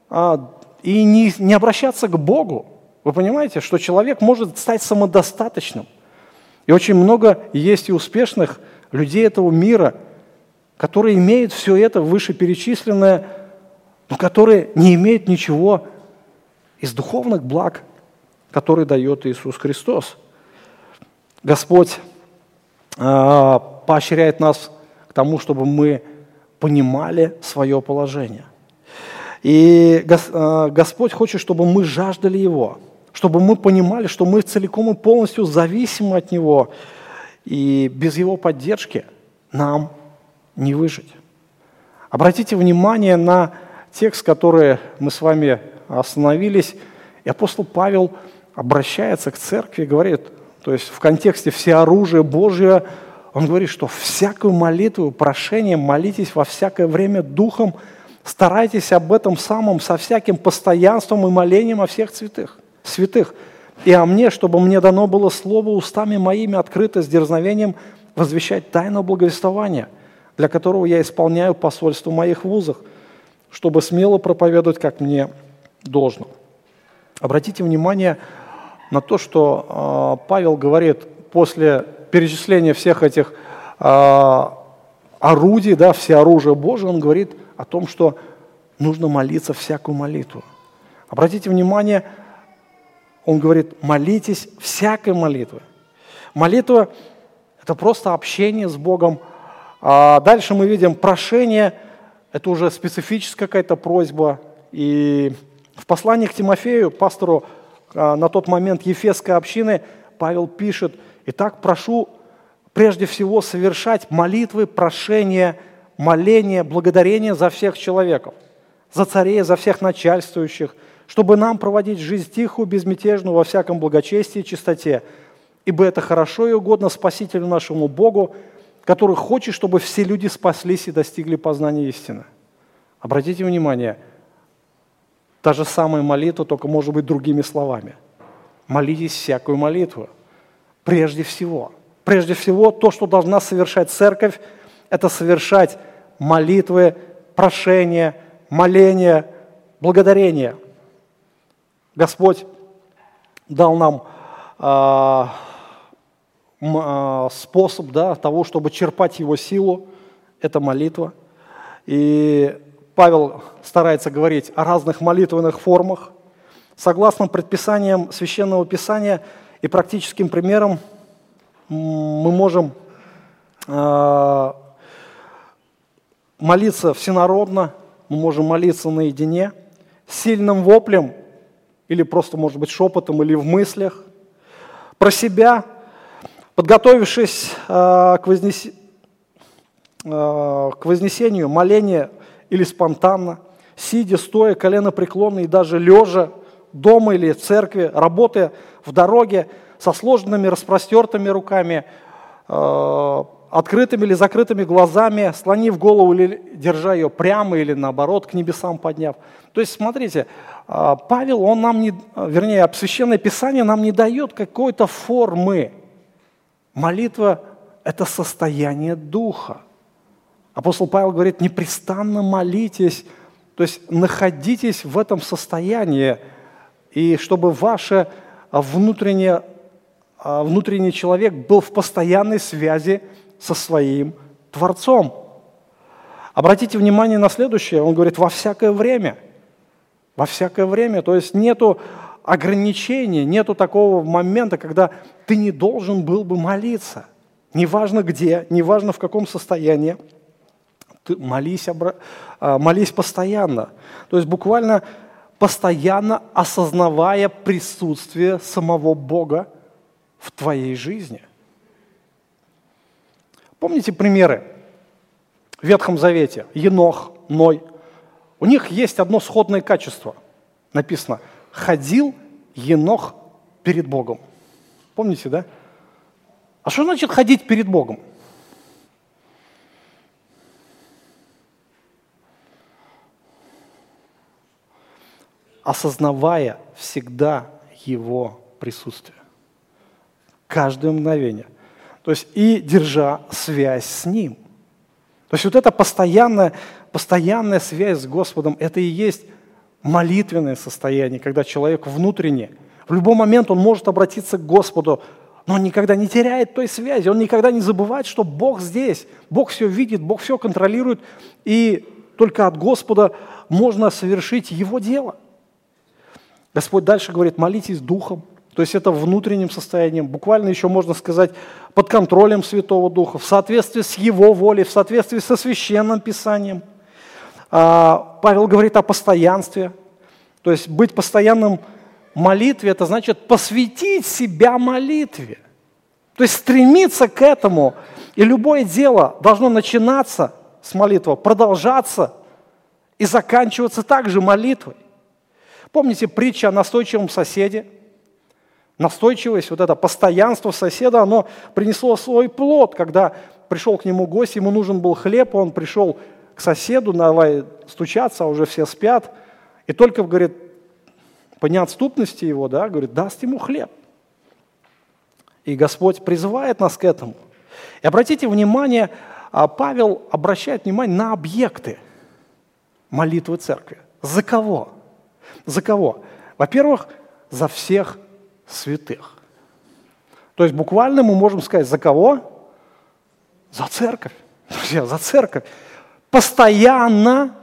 а, и не, не обращаться к Богу. Вы понимаете, что человек может стать самодостаточным. И очень много есть и успешных людей этого мира, которые имеют все это вышеперечисленное, но которые не имеют ничего из духовных благ, которые дает Иисус Христос. Господь э, поощряет нас к тому, чтобы мы понимали свое положение. И а, Господь хочет, чтобы мы жаждали Его, чтобы мы понимали, что мы целиком и полностью зависимы от Него, и без Его поддержки нам не выжить. Обратите внимание на текст, который мы с вами остановились, и апостол Павел обращается к церкви и говорит, то есть в контексте все оружие Божие, он говорит, что всякую молитву, прошение молитесь во всякое время духом, Старайтесь об этом самом со всяким постоянством и молением о всех святых, святых. И о мне, чтобы мне дано было слово устами моими открыто с дерзновением возвещать тайну благовествования, для которого я исполняю посольство моих вузах, чтобы смело проповедовать, как мне должно. Обратите внимание на то, что э, Павел говорит после перечисления всех этих э, орудий, да, все оружия Божие, он говорит – о том, что нужно молиться всякую молитву. Обратите внимание, он говорит, молитесь всякой молитвой. Молитва – это просто общение с Богом. А дальше мы видим прошение, это уже специфическая какая-то просьба. И в послании к Тимофею, пастору а, на тот момент Ефесской общины, Павел пишет, «Итак, прошу прежде всего совершать молитвы, прошения – моление, благодарение за всех человеков, за царей, за всех начальствующих, чтобы нам проводить жизнь тихую, безмятежную, во всяком благочестии и чистоте, ибо это хорошо и угодно Спасителю нашему Богу, который хочет, чтобы все люди спаслись и достигли познания истины. Обратите внимание, та же самая молитва, только может быть другими словами. Молитесь всякую молитву. Прежде всего. Прежде всего, то, что должна совершать церковь, это совершать молитвы, прошения, моления, благодарения. Господь дал нам э, а, способ да, того, чтобы черпать его силу, это молитва. И Павел старается говорить о разных молитвенных формах. Согласно предписаниям Священного Писания и практическим примерам, мы можем а, молиться всенародно, мы можем молиться наедине, сильным воплем или просто, может быть, шепотом или в мыслях, про себя, подготовившись э, э, к вознесению, моление или спонтанно, сидя, стоя, колено преклонно и даже лежа, дома или в церкви, работая в дороге со сложенными распростертыми руками, э, открытыми или закрытыми глазами, слонив голову или держа ее прямо или наоборот к небесам подняв. То есть, смотрите, а, Павел, он нам не, вернее, Священное Писание нам не дает какой-то формы. Молитва – это состояние духа. Апостол Павел говорит, непрестанно молитесь, то есть находитесь в этом состоянии, и чтобы ваше внутреннее, а, внутренний человек был в постоянной связи со своим Творцом. Обратите внимание на следующее. Он говорит, во всякое время. Во всякое время. То есть нету ограничения, нету такого момента, когда ты не должен был бы молиться. Неважно где, неважно в каком состоянии. Ты молись, а, молись постоянно. То есть буквально постоянно осознавая присутствие самого Бога в твоей жизни. Помните примеры в Ветхом Завете? Енох, Ной. У них есть одно сходное качество. Написано, ходил Енох перед Богом. Помните, да? А что значит ходить перед Богом? Осознавая всегда Его присутствие. Каждое мгновение – то есть и держа связь с Ним. То есть вот эта постоянная, постоянная связь с Господом, это и есть молитвенное состояние, когда человек внутренне, в любой момент он может обратиться к Господу, но он никогда не теряет той связи, он никогда не забывает, что Бог здесь, Бог все видит, Бог все контролирует, и только от Господа можно совершить Его дело. Господь дальше говорит, молитесь Духом, то есть это внутренним состоянием, буквально еще можно сказать под контролем Святого Духа, в соответствии с Его волей, в соответствии со Священным Писанием. А, Павел говорит о постоянстве. То есть быть постоянным в молитве – это значит посвятить себя молитве. То есть стремиться к этому. И любое дело должно начинаться с молитвы, продолжаться и заканчиваться также молитвой. Помните притча о настойчивом соседе – Настойчивость, вот это постоянство соседа, оно принесло свой плод, когда пришел к нему гость, ему нужен был хлеб, он пришел к соседу, давай стучаться, а уже все спят, и только, говорит, по неотступности его, да, говорит, даст ему хлеб. И Господь призывает нас к этому. И обратите внимание, а Павел обращает внимание на объекты молитвы церкви. За кого? За кого? Во-первых, за всех святых. То есть буквально мы можем сказать, за кого? За церковь. Друзья, за церковь. Постоянно,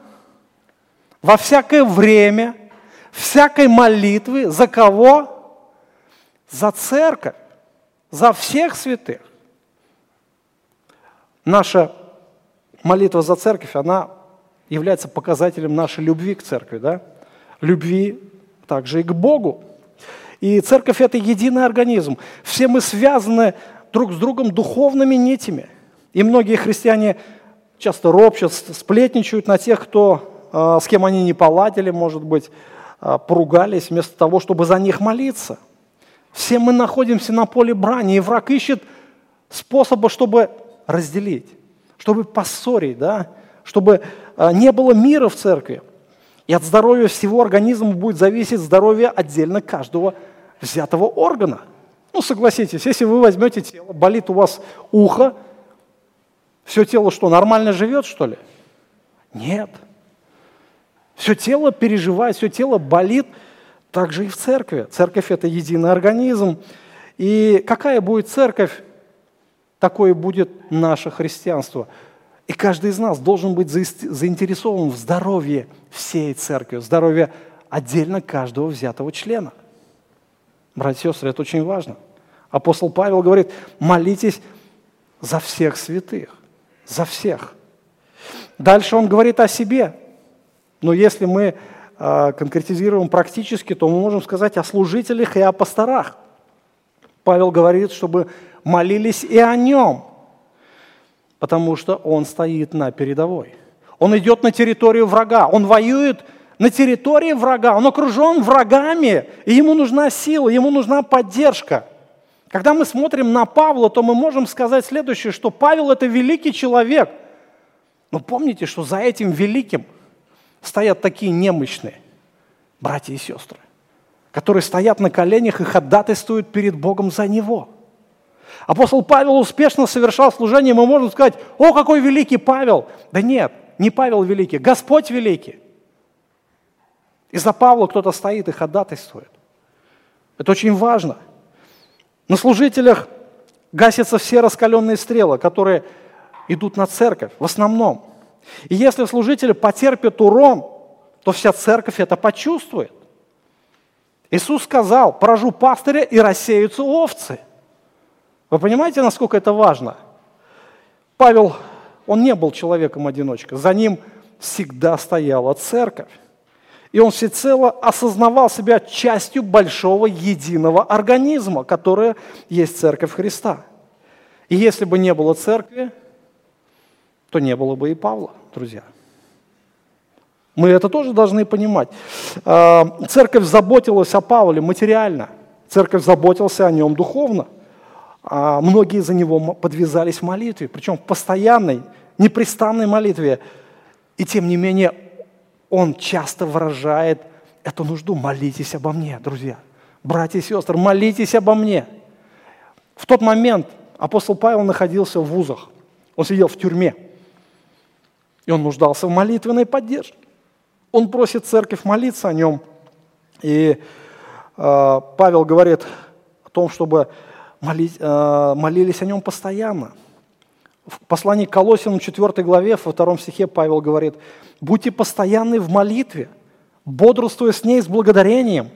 во всякое время, всякой молитвы, за кого? За церковь, за всех святых. Наша молитва за церковь, она является показателем нашей любви к церкви, да? Любви также и к Богу. И церковь – это единый организм. Все мы связаны друг с другом духовными нитями. И многие христиане часто ропчат, сплетничают на тех, кто, а, с кем они не поладили, может быть, а, поругались, вместо того, чтобы за них молиться. Все мы находимся на поле брани, и враг ищет способа, чтобы разделить, чтобы поссорить, да? чтобы а, не было мира в церкви. И от здоровья всего организма будет зависеть здоровье отдельно каждого взятого органа. Ну, согласитесь, если вы возьмете тело, болит у вас ухо, все тело что, нормально живет, что ли? Нет. Все тело переживает, все тело болит, так же и в церкви. Церковь – это единый организм. И какая будет церковь, такое будет наше христианство. И каждый из нас должен быть заинтересован в здоровье всей церкви, в здоровье отдельно каждого взятого члена. Братья и сестры, это очень важно. Апостол Павел говорит, молитесь за всех святых, за всех. Дальше он говорит о себе. Но если мы э, конкретизируем практически, то мы можем сказать о служителях и о пасторах. Павел говорит, чтобы молились и о нем, потому что он стоит на передовой. Он идет на территорию врага, он воюет на территории врага, он окружен врагами, и ему нужна сила, ему нужна поддержка – когда мы смотрим на Павла, то мы можем сказать следующее, что Павел – это великий человек. Но помните, что за этим великим стоят такие немощные братья и сестры, которые стоят на коленях и ходатайствуют перед Богом за него. Апостол Павел успешно совершал служение, мы можем сказать, о, какой великий Павел. Да нет, не Павел великий, Господь великий. И за Павла кто-то стоит и ходатайствует. Это очень важно – на служителях гасятся все раскаленные стрелы, которые идут на церковь в основном. И если служители потерпят урон, то вся церковь это почувствует. Иисус сказал, поражу пастыря и рассеются овцы. Вы понимаете, насколько это важно? Павел, он не был человеком-одиночкой, за ним всегда стояла церковь и он всецело осознавал себя частью большого единого организма, которое есть Церковь Христа. И если бы не было церкви, то не было бы и Павла, друзья. Мы это тоже должны понимать. А, церковь заботилась о Павле материально, церковь заботилась о нем духовно. А многие за него подвязались в молитве, причем в постоянной, непрестанной молитве. И тем не менее он часто выражает эту нужду. Молитесь обо мне, друзья. Братья и сестры, молитесь обо мне. В тот момент апостол Павел находился в вузах. Он сидел в тюрьме. И он нуждался в молитвенной поддержке. Он просит церковь молиться о нем. И э, Павел говорит о том, чтобы молить, э, молились о нем постоянно – в послании к Колосинам 4 главе, во втором стихе Павел говорит, «Будьте постоянны в молитве, бодрствуя с ней с благодарением.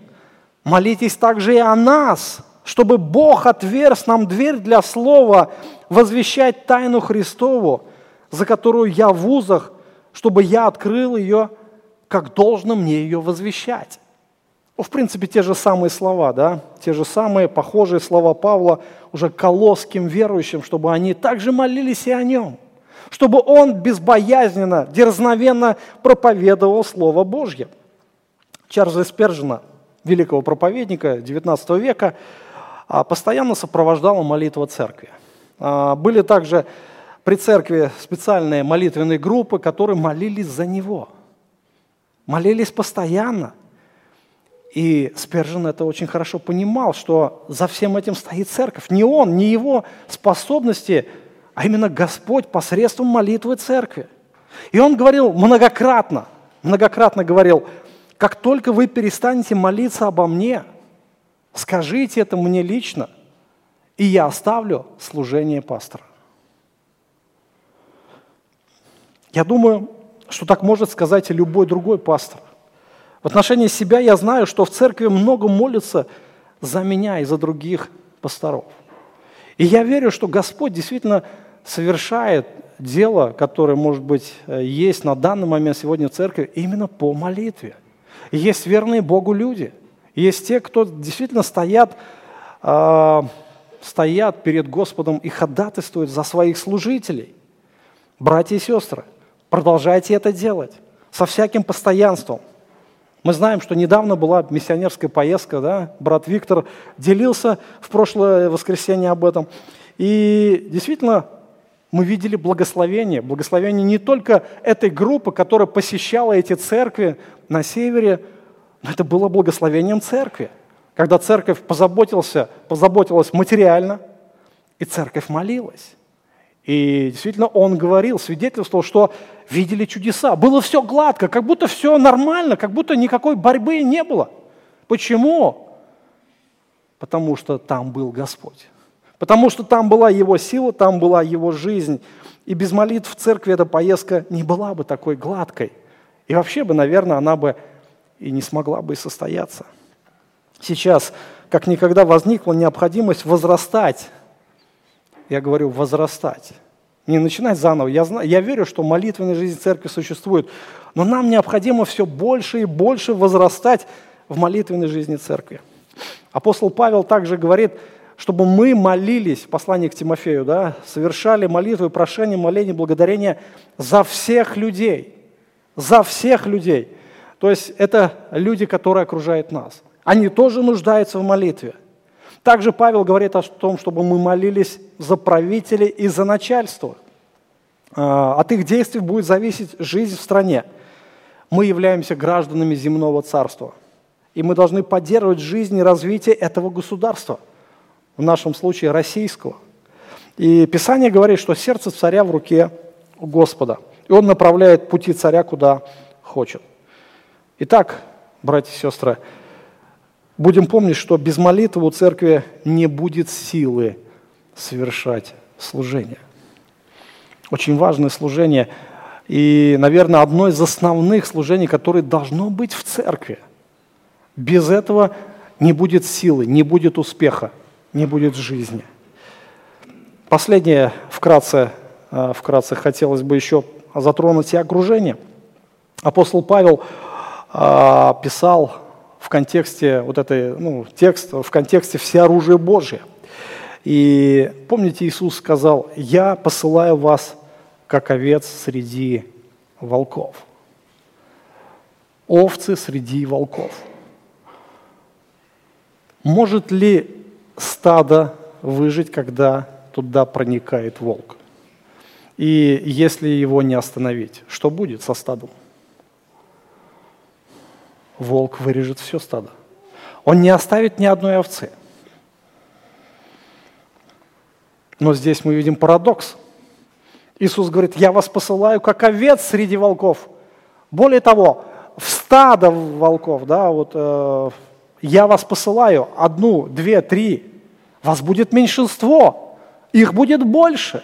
Молитесь также и о нас, чтобы Бог отверз нам дверь для слова возвещать тайну Христову, за которую я в узах, чтобы я открыл ее, как должно мне ее возвещать». Ну, в принципе, те же самые слова, да, те же самые похожие слова Павла уже колосским верующим, чтобы они также молились и о нем, чтобы он безбоязненно, дерзновенно проповедовал Слово Божье. Чарльза Спержина, великого проповедника XIX века, а, постоянно сопровождала молитва церкви. А, были также при церкви специальные молитвенные группы, которые молились за него. Молились постоянно. И Спержин это очень хорошо понимал, что за всем этим стоит церковь. Не он, не его способности, а именно Господь посредством молитвы церкви. И он говорил многократно, многократно говорил, как только вы перестанете молиться обо мне, скажите это мне лично, и я оставлю служение пастора. Я думаю, что так может сказать и любой другой пастор. В отношении себя я знаю, что в церкви много молятся за меня и за других пасторов. И я верю, что Господь действительно совершает дело, которое, может быть, есть на данный момент сегодня в церкви, именно по молитве. Есть верные Богу люди. Есть те, кто действительно стоят, э, стоят перед Господом и ходатайствуют за своих служителей. Братья и сестры, продолжайте это делать со всяким постоянством. Мы знаем, что недавно была миссионерская поездка, да? брат Виктор делился в прошлое воскресенье об этом. И действительно, мы видели благословение. Благословение не только этой группы, которая посещала эти церкви на севере, но это было благословением церкви. Когда церковь позаботился, позаботилась материально, и церковь молилась. И действительно он говорил, свидетельствовал, что видели чудеса. Было все гладко, как будто все нормально, как будто никакой борьбы не было. Почему? Потому что там был Господь. Потому что там была его сила, там была его жизнь. И без молитв в церкви эта поездка не была бы такой гладкой. И вообще бы, наверное, она бы и не смогла бы и состояться. Сейчас, как никогда, возникла необходимость возрастать. Я говорю, возрастать. Не начинать заново. Я, знаю, я верю, что молитвенная жизнь церкви существует. Но нам необходимо все больше и больше возрастать в молитвенной жизни церкви. Апостол Павел также говорит, чтобы мы молились, послание к Тимофею, да, совершали молитвы, прошения, моления, благодарения за всех людей. За всех людей. То есть это люди, которые окружают нас. Они тоже нуждаются в молитве. Также Павел говорит о том, чтобы мы молились за правителей и за начальство. А, от их действий будет зависеть жизнь в стране. Мы являемся гражданами земного царства. И мы должны поддерживать жизнь и развитие этого государства – в нашем случае российского. И Писание говорит, что сердце царя в руке Господа, и он направляет пути царя куда хочет. Итак, братья и сестры, будем помнить, что без молитвы у церкви не будет силы совершать служение. Очень важное служение и, наверное, одно из основных служений, которое должно быть в церкви. Без этого не будет силы, не будет успеха не будет жизни. Последнее, вкратце, э, вкратце хотелось бы еще затронуть и окружение. Апостол Павел э, писал контексте вот этой, ну, текст, в контексте все оружие Божие. И помните, Иисус сказал, «Я посылаю вас, как овец среди волков». Овцы среди волков. Может ли стадо выжить, когда туда проникает волк. И если его не остановить, что будет со стадом? Волк вырежет все стадо. Он не оставит ни одной овцы. Но здесь мы видим парадокс. Иисус говорит, я вас посылаю как овец среди волков. Более того, в стадо волков, да, вот э, я вас посылаю одну, две, три, вас будет меньшинство, их будет больше.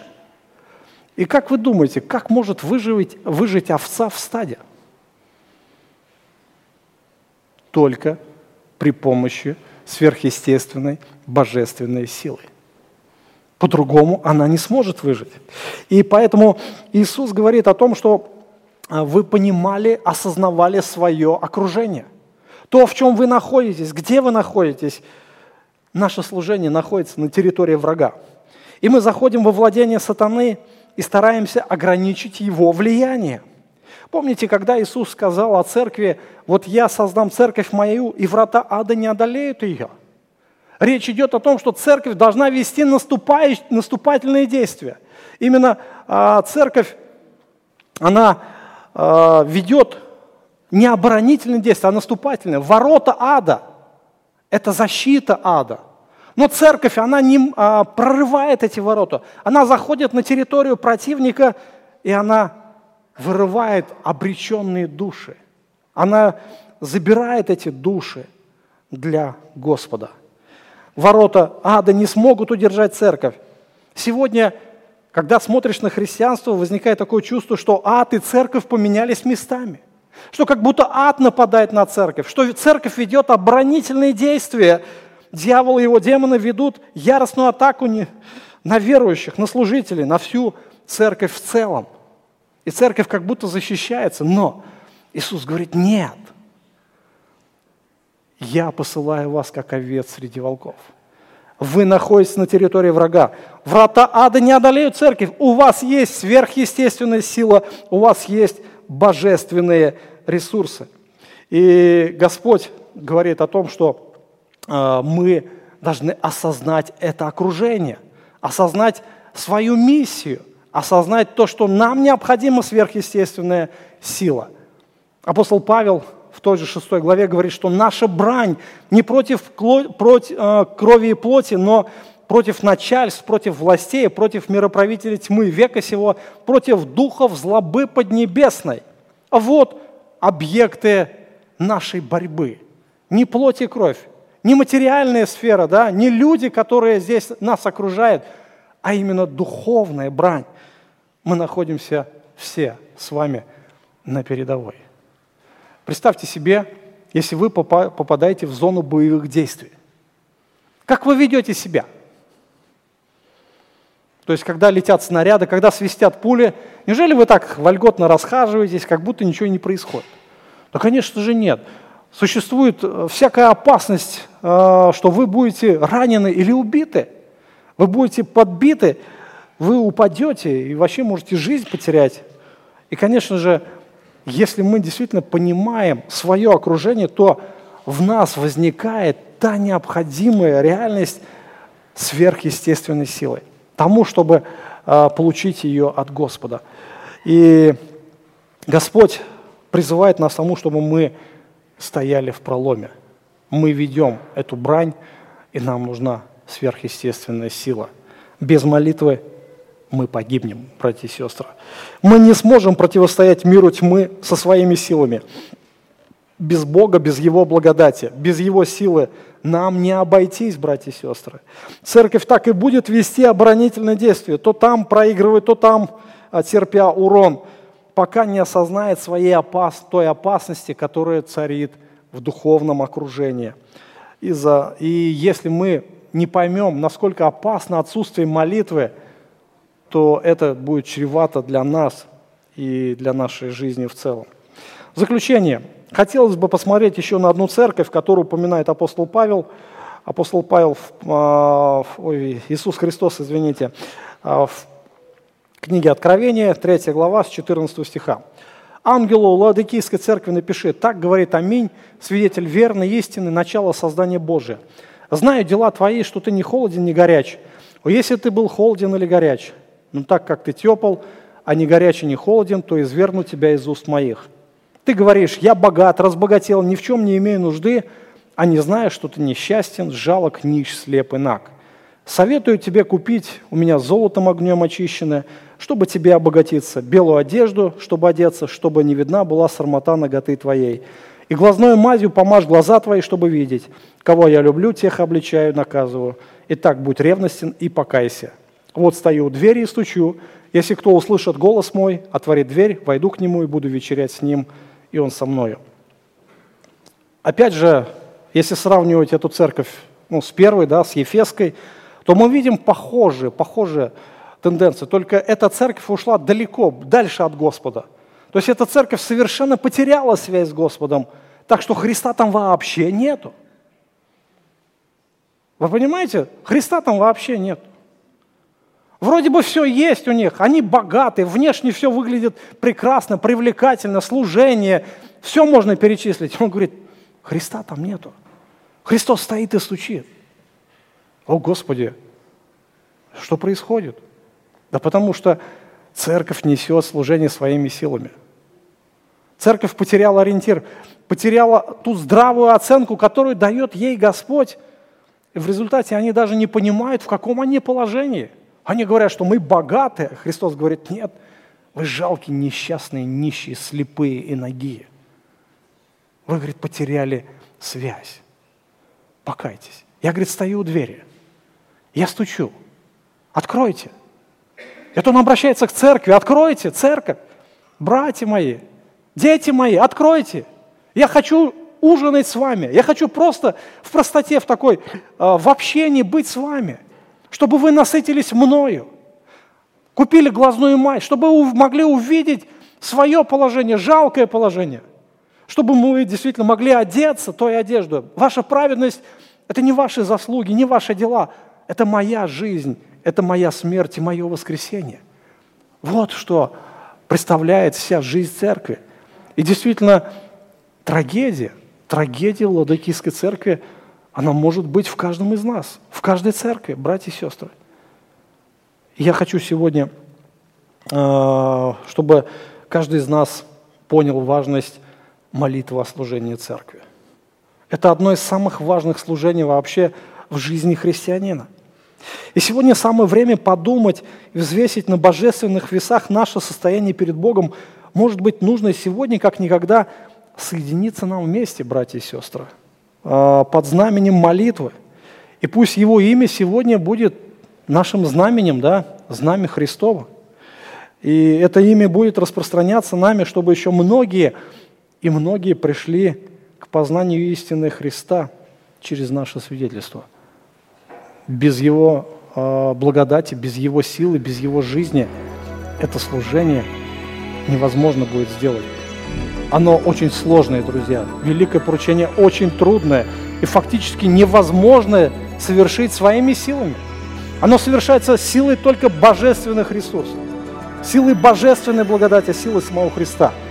И как вы думаете, как может выжить, выжить овца в стаде? Только при помощи сверхъестественной божественной силы. По-другому она не сможет выжить. И поэтому Иисус говорит о том, что а, вы понимали, осознавали свое окружение. То, в чем вы находитесь, где вы находитесь – наше служение находится на территории врага. И мы заходим во владение сатаны и стараемся ограничить его влияние. Помните, когда Иисус сказал о церкви, вот я создам церковь мою, и врата ада не одолеют ее? Речь идет о том, что церковь должна вести наступательные действия. Именно а, церковь, она а, ведет не оборонительные действия, а наступательные. Ворота ада – это защита ада. Но церковь, она не а, прорывает эти ворота. Она заходит на территорию противника, и она вырывает обреченные души. Она забирает эти души для Господа. Ворота ада не смогут удержать церковь. Сегодня, когда смотришь на христианство, возникает такое чувство, что ад и церковь поменялись местами. Что как будто ад нападает на церковь, что церковь ведет оборонительные действия дьявол и его демоны ведут яростную атаку на верующих, на служителей, на всю церковь в целом. И церковь как будто защищается, но Иисус говорит, нет, я посылаю вас, как овец среди волков. Вы находитесь на территории врага. Врата ада не одолеют церковь. У вас есть сверхъестественная сила, у вас есть божественные ресурсы. И Господь говорит о том, что Э, мы должны осознать это окружение, осознать свою миссию, осознать то, что нам необходима сверхъестественная сила. Апостол Павел в той же шестой главе говорит, что наша брань не против э, крови и плоти, но против начальств, против властей, против мироправителей тьмы века сего, против духов злобы поднебесной. Вот объекты нашей борьбы. Не плоть и кровь, не материальная сфера, да, не люди, которые здесь нас окружают, а именно духовная брань. Мы находимся все с вами на передовой. Представьте себе, если вы попадаете в зону боевых действий. Как вы ведете себя? То есть, когда летят снаряды, когда свистят пули, неужели вы так вольготно расхаживаетесь, как будто ничего не происходит? Да, конечно же, нет. Существует э, всякая опасность, э, что вы будете ранены или убиты. Вы будете подбиты, вы упадете и вообще можете жизнь потерять. И, конечно же, если мы действительно понимаем свое окружение, то в нас возникает та необходимая реальность сверхъестественной силой, тому, чтобы э, получить ее от Господа. И Господь призывает нас тому, чтобы мы стояли в проломе. Мы ведем эту брань, и нам нужна сверхъестественная сила. Без молитвы мы погибнем, братья и сестры. Мы не сможем противостоять миру тьмы со своими силами. Без Бога, без Его благодати, без Его силы нам не обойтись, братья и сестры. Церковь так и будет вести оборонительное действие. То там проигрывает, то там а, терпя урон, пока не осознает своей опас, той опасности, которая царит в духовном окружении. И, за, и если мы не поймем, насколько опасно отсутствие молитвы – то это будет чревато для нас и для нашей жизни в целом. В заключение. Хотелось бы посмотреть еще на одну церковь, которую упоминает апостол Павел. Апостол Павел, а, ой, Иисус Христос, извините, а, в книге Откровения, 3 глава, с 14 стиха. «Ангелу Ладыкийской церкви напиши, так говорит Аминь, свидетель верный, истины, начало создания Божия. Знаю дела твои, что ты не холоден, не горяч. Если ты был холоден или горяч, но так как ты тепл, а не горячий, не холоден, то изверну тебя из уст моих. Ты говоришь, я богат, разбогател, ни в чем не имею нужды, а не знаешь, что ты несчастен, жалок, нищ, слеп и наг. Советую тебе купить у меня золотом огнем очищенное, чтобы тебе обогатиться, белую одежду, чтобы одеться, чтобы не видна была сормота ноготы твоей. И глазной мазью помажь глаза твои, чтобы видеть. Кого я люблю, тех обличаю, наказываю. Итак, будь ревностен и покайся. Вот стою у двери и стучу. Если кто услышит голос мой, отворит дверь, войду к нему и буду вечерять с ним, и он со мною. Опять же, если сравнивать эту церковь ну, с первой, да, с Ефеской, то мы видим похожие, похожие тенденции. Только эта церковь ушла далеко, дальше от Господа. То есть эта церковь совершенно потеряла связь с Господом, так что Христа там вообще нету. Вы понимаете? Христа там вообще нет. Вроде бы все есть у них, они богаты, внешне все выглядит прекрасно, привлекательно, служение, все можно перечислить. Он говорит, Христа там нету. Христос стоит и стучит. О, Господи, что происходит? Да потому что церковь несет служение своими силами. Церковь потеряла ориентир, потеряла ту здравую оценку, которую дает ей Господь. И в результате они даже не понимают, в каком они положении – они говорят, что мы богаты. Христос говорит, нет, вы жалкие, несчастные, нищие, слепые и ноги. Вы, говорит, потеряли связь. Покайтесь. Я, говорит, стою у двери. Я стучу. Откройте. Это он обращается к церкви. Откройте, церковь. Братья мои, дети мои, откройте. Я хочу ужинать с вами. Я хочу просто в простоте, в такой, а, в общении быть с вами чтобы вы насытились мною, купили глазную мать, чтобы вы могли увидеть свое положение, жалкое положение, чтобы мы действительно могли одеться той одеждой. Ваша праведность – это не ваши заслуги, не ваши дела, это моя жизнь, это моя смерть и мое воскресение. Вот что представляет вся жизнь церкви. И действительно, трагедия, трагедия Ладокийской церкви – она может быть в каждом из нас, в каждой церкви, братья и сестры. Я хочу сегодня, э, чтобы каждый из нас понял важность молитвы о служении церкви. Это одно из самых важных служений вообще в жизни христианина. И сегодня самое время подумать и взвесить на божественных весах наше состояние перед Богом. Может быть, нужно сегодня, как никогда, соединиться нам вместе, братья и сестры – под знаменем молитвы. И пусть Его имя сегодня будет нашим знаменем, да, знамя Христова. И это имя будет распространяться нами, чтобы еще многие и многие пришли к познанию истины Христа через наше свидетельство. Без Его э, благодати, без Его силы, без Его жизни это служение невозможно будет сделать. Оно очень сложное, друзья. Великое поручение очень трудное и фактически невозможное совершить своими силами. Оно совершается силой только божественных ресурсов, силой божественной благодати, силой самого Христа –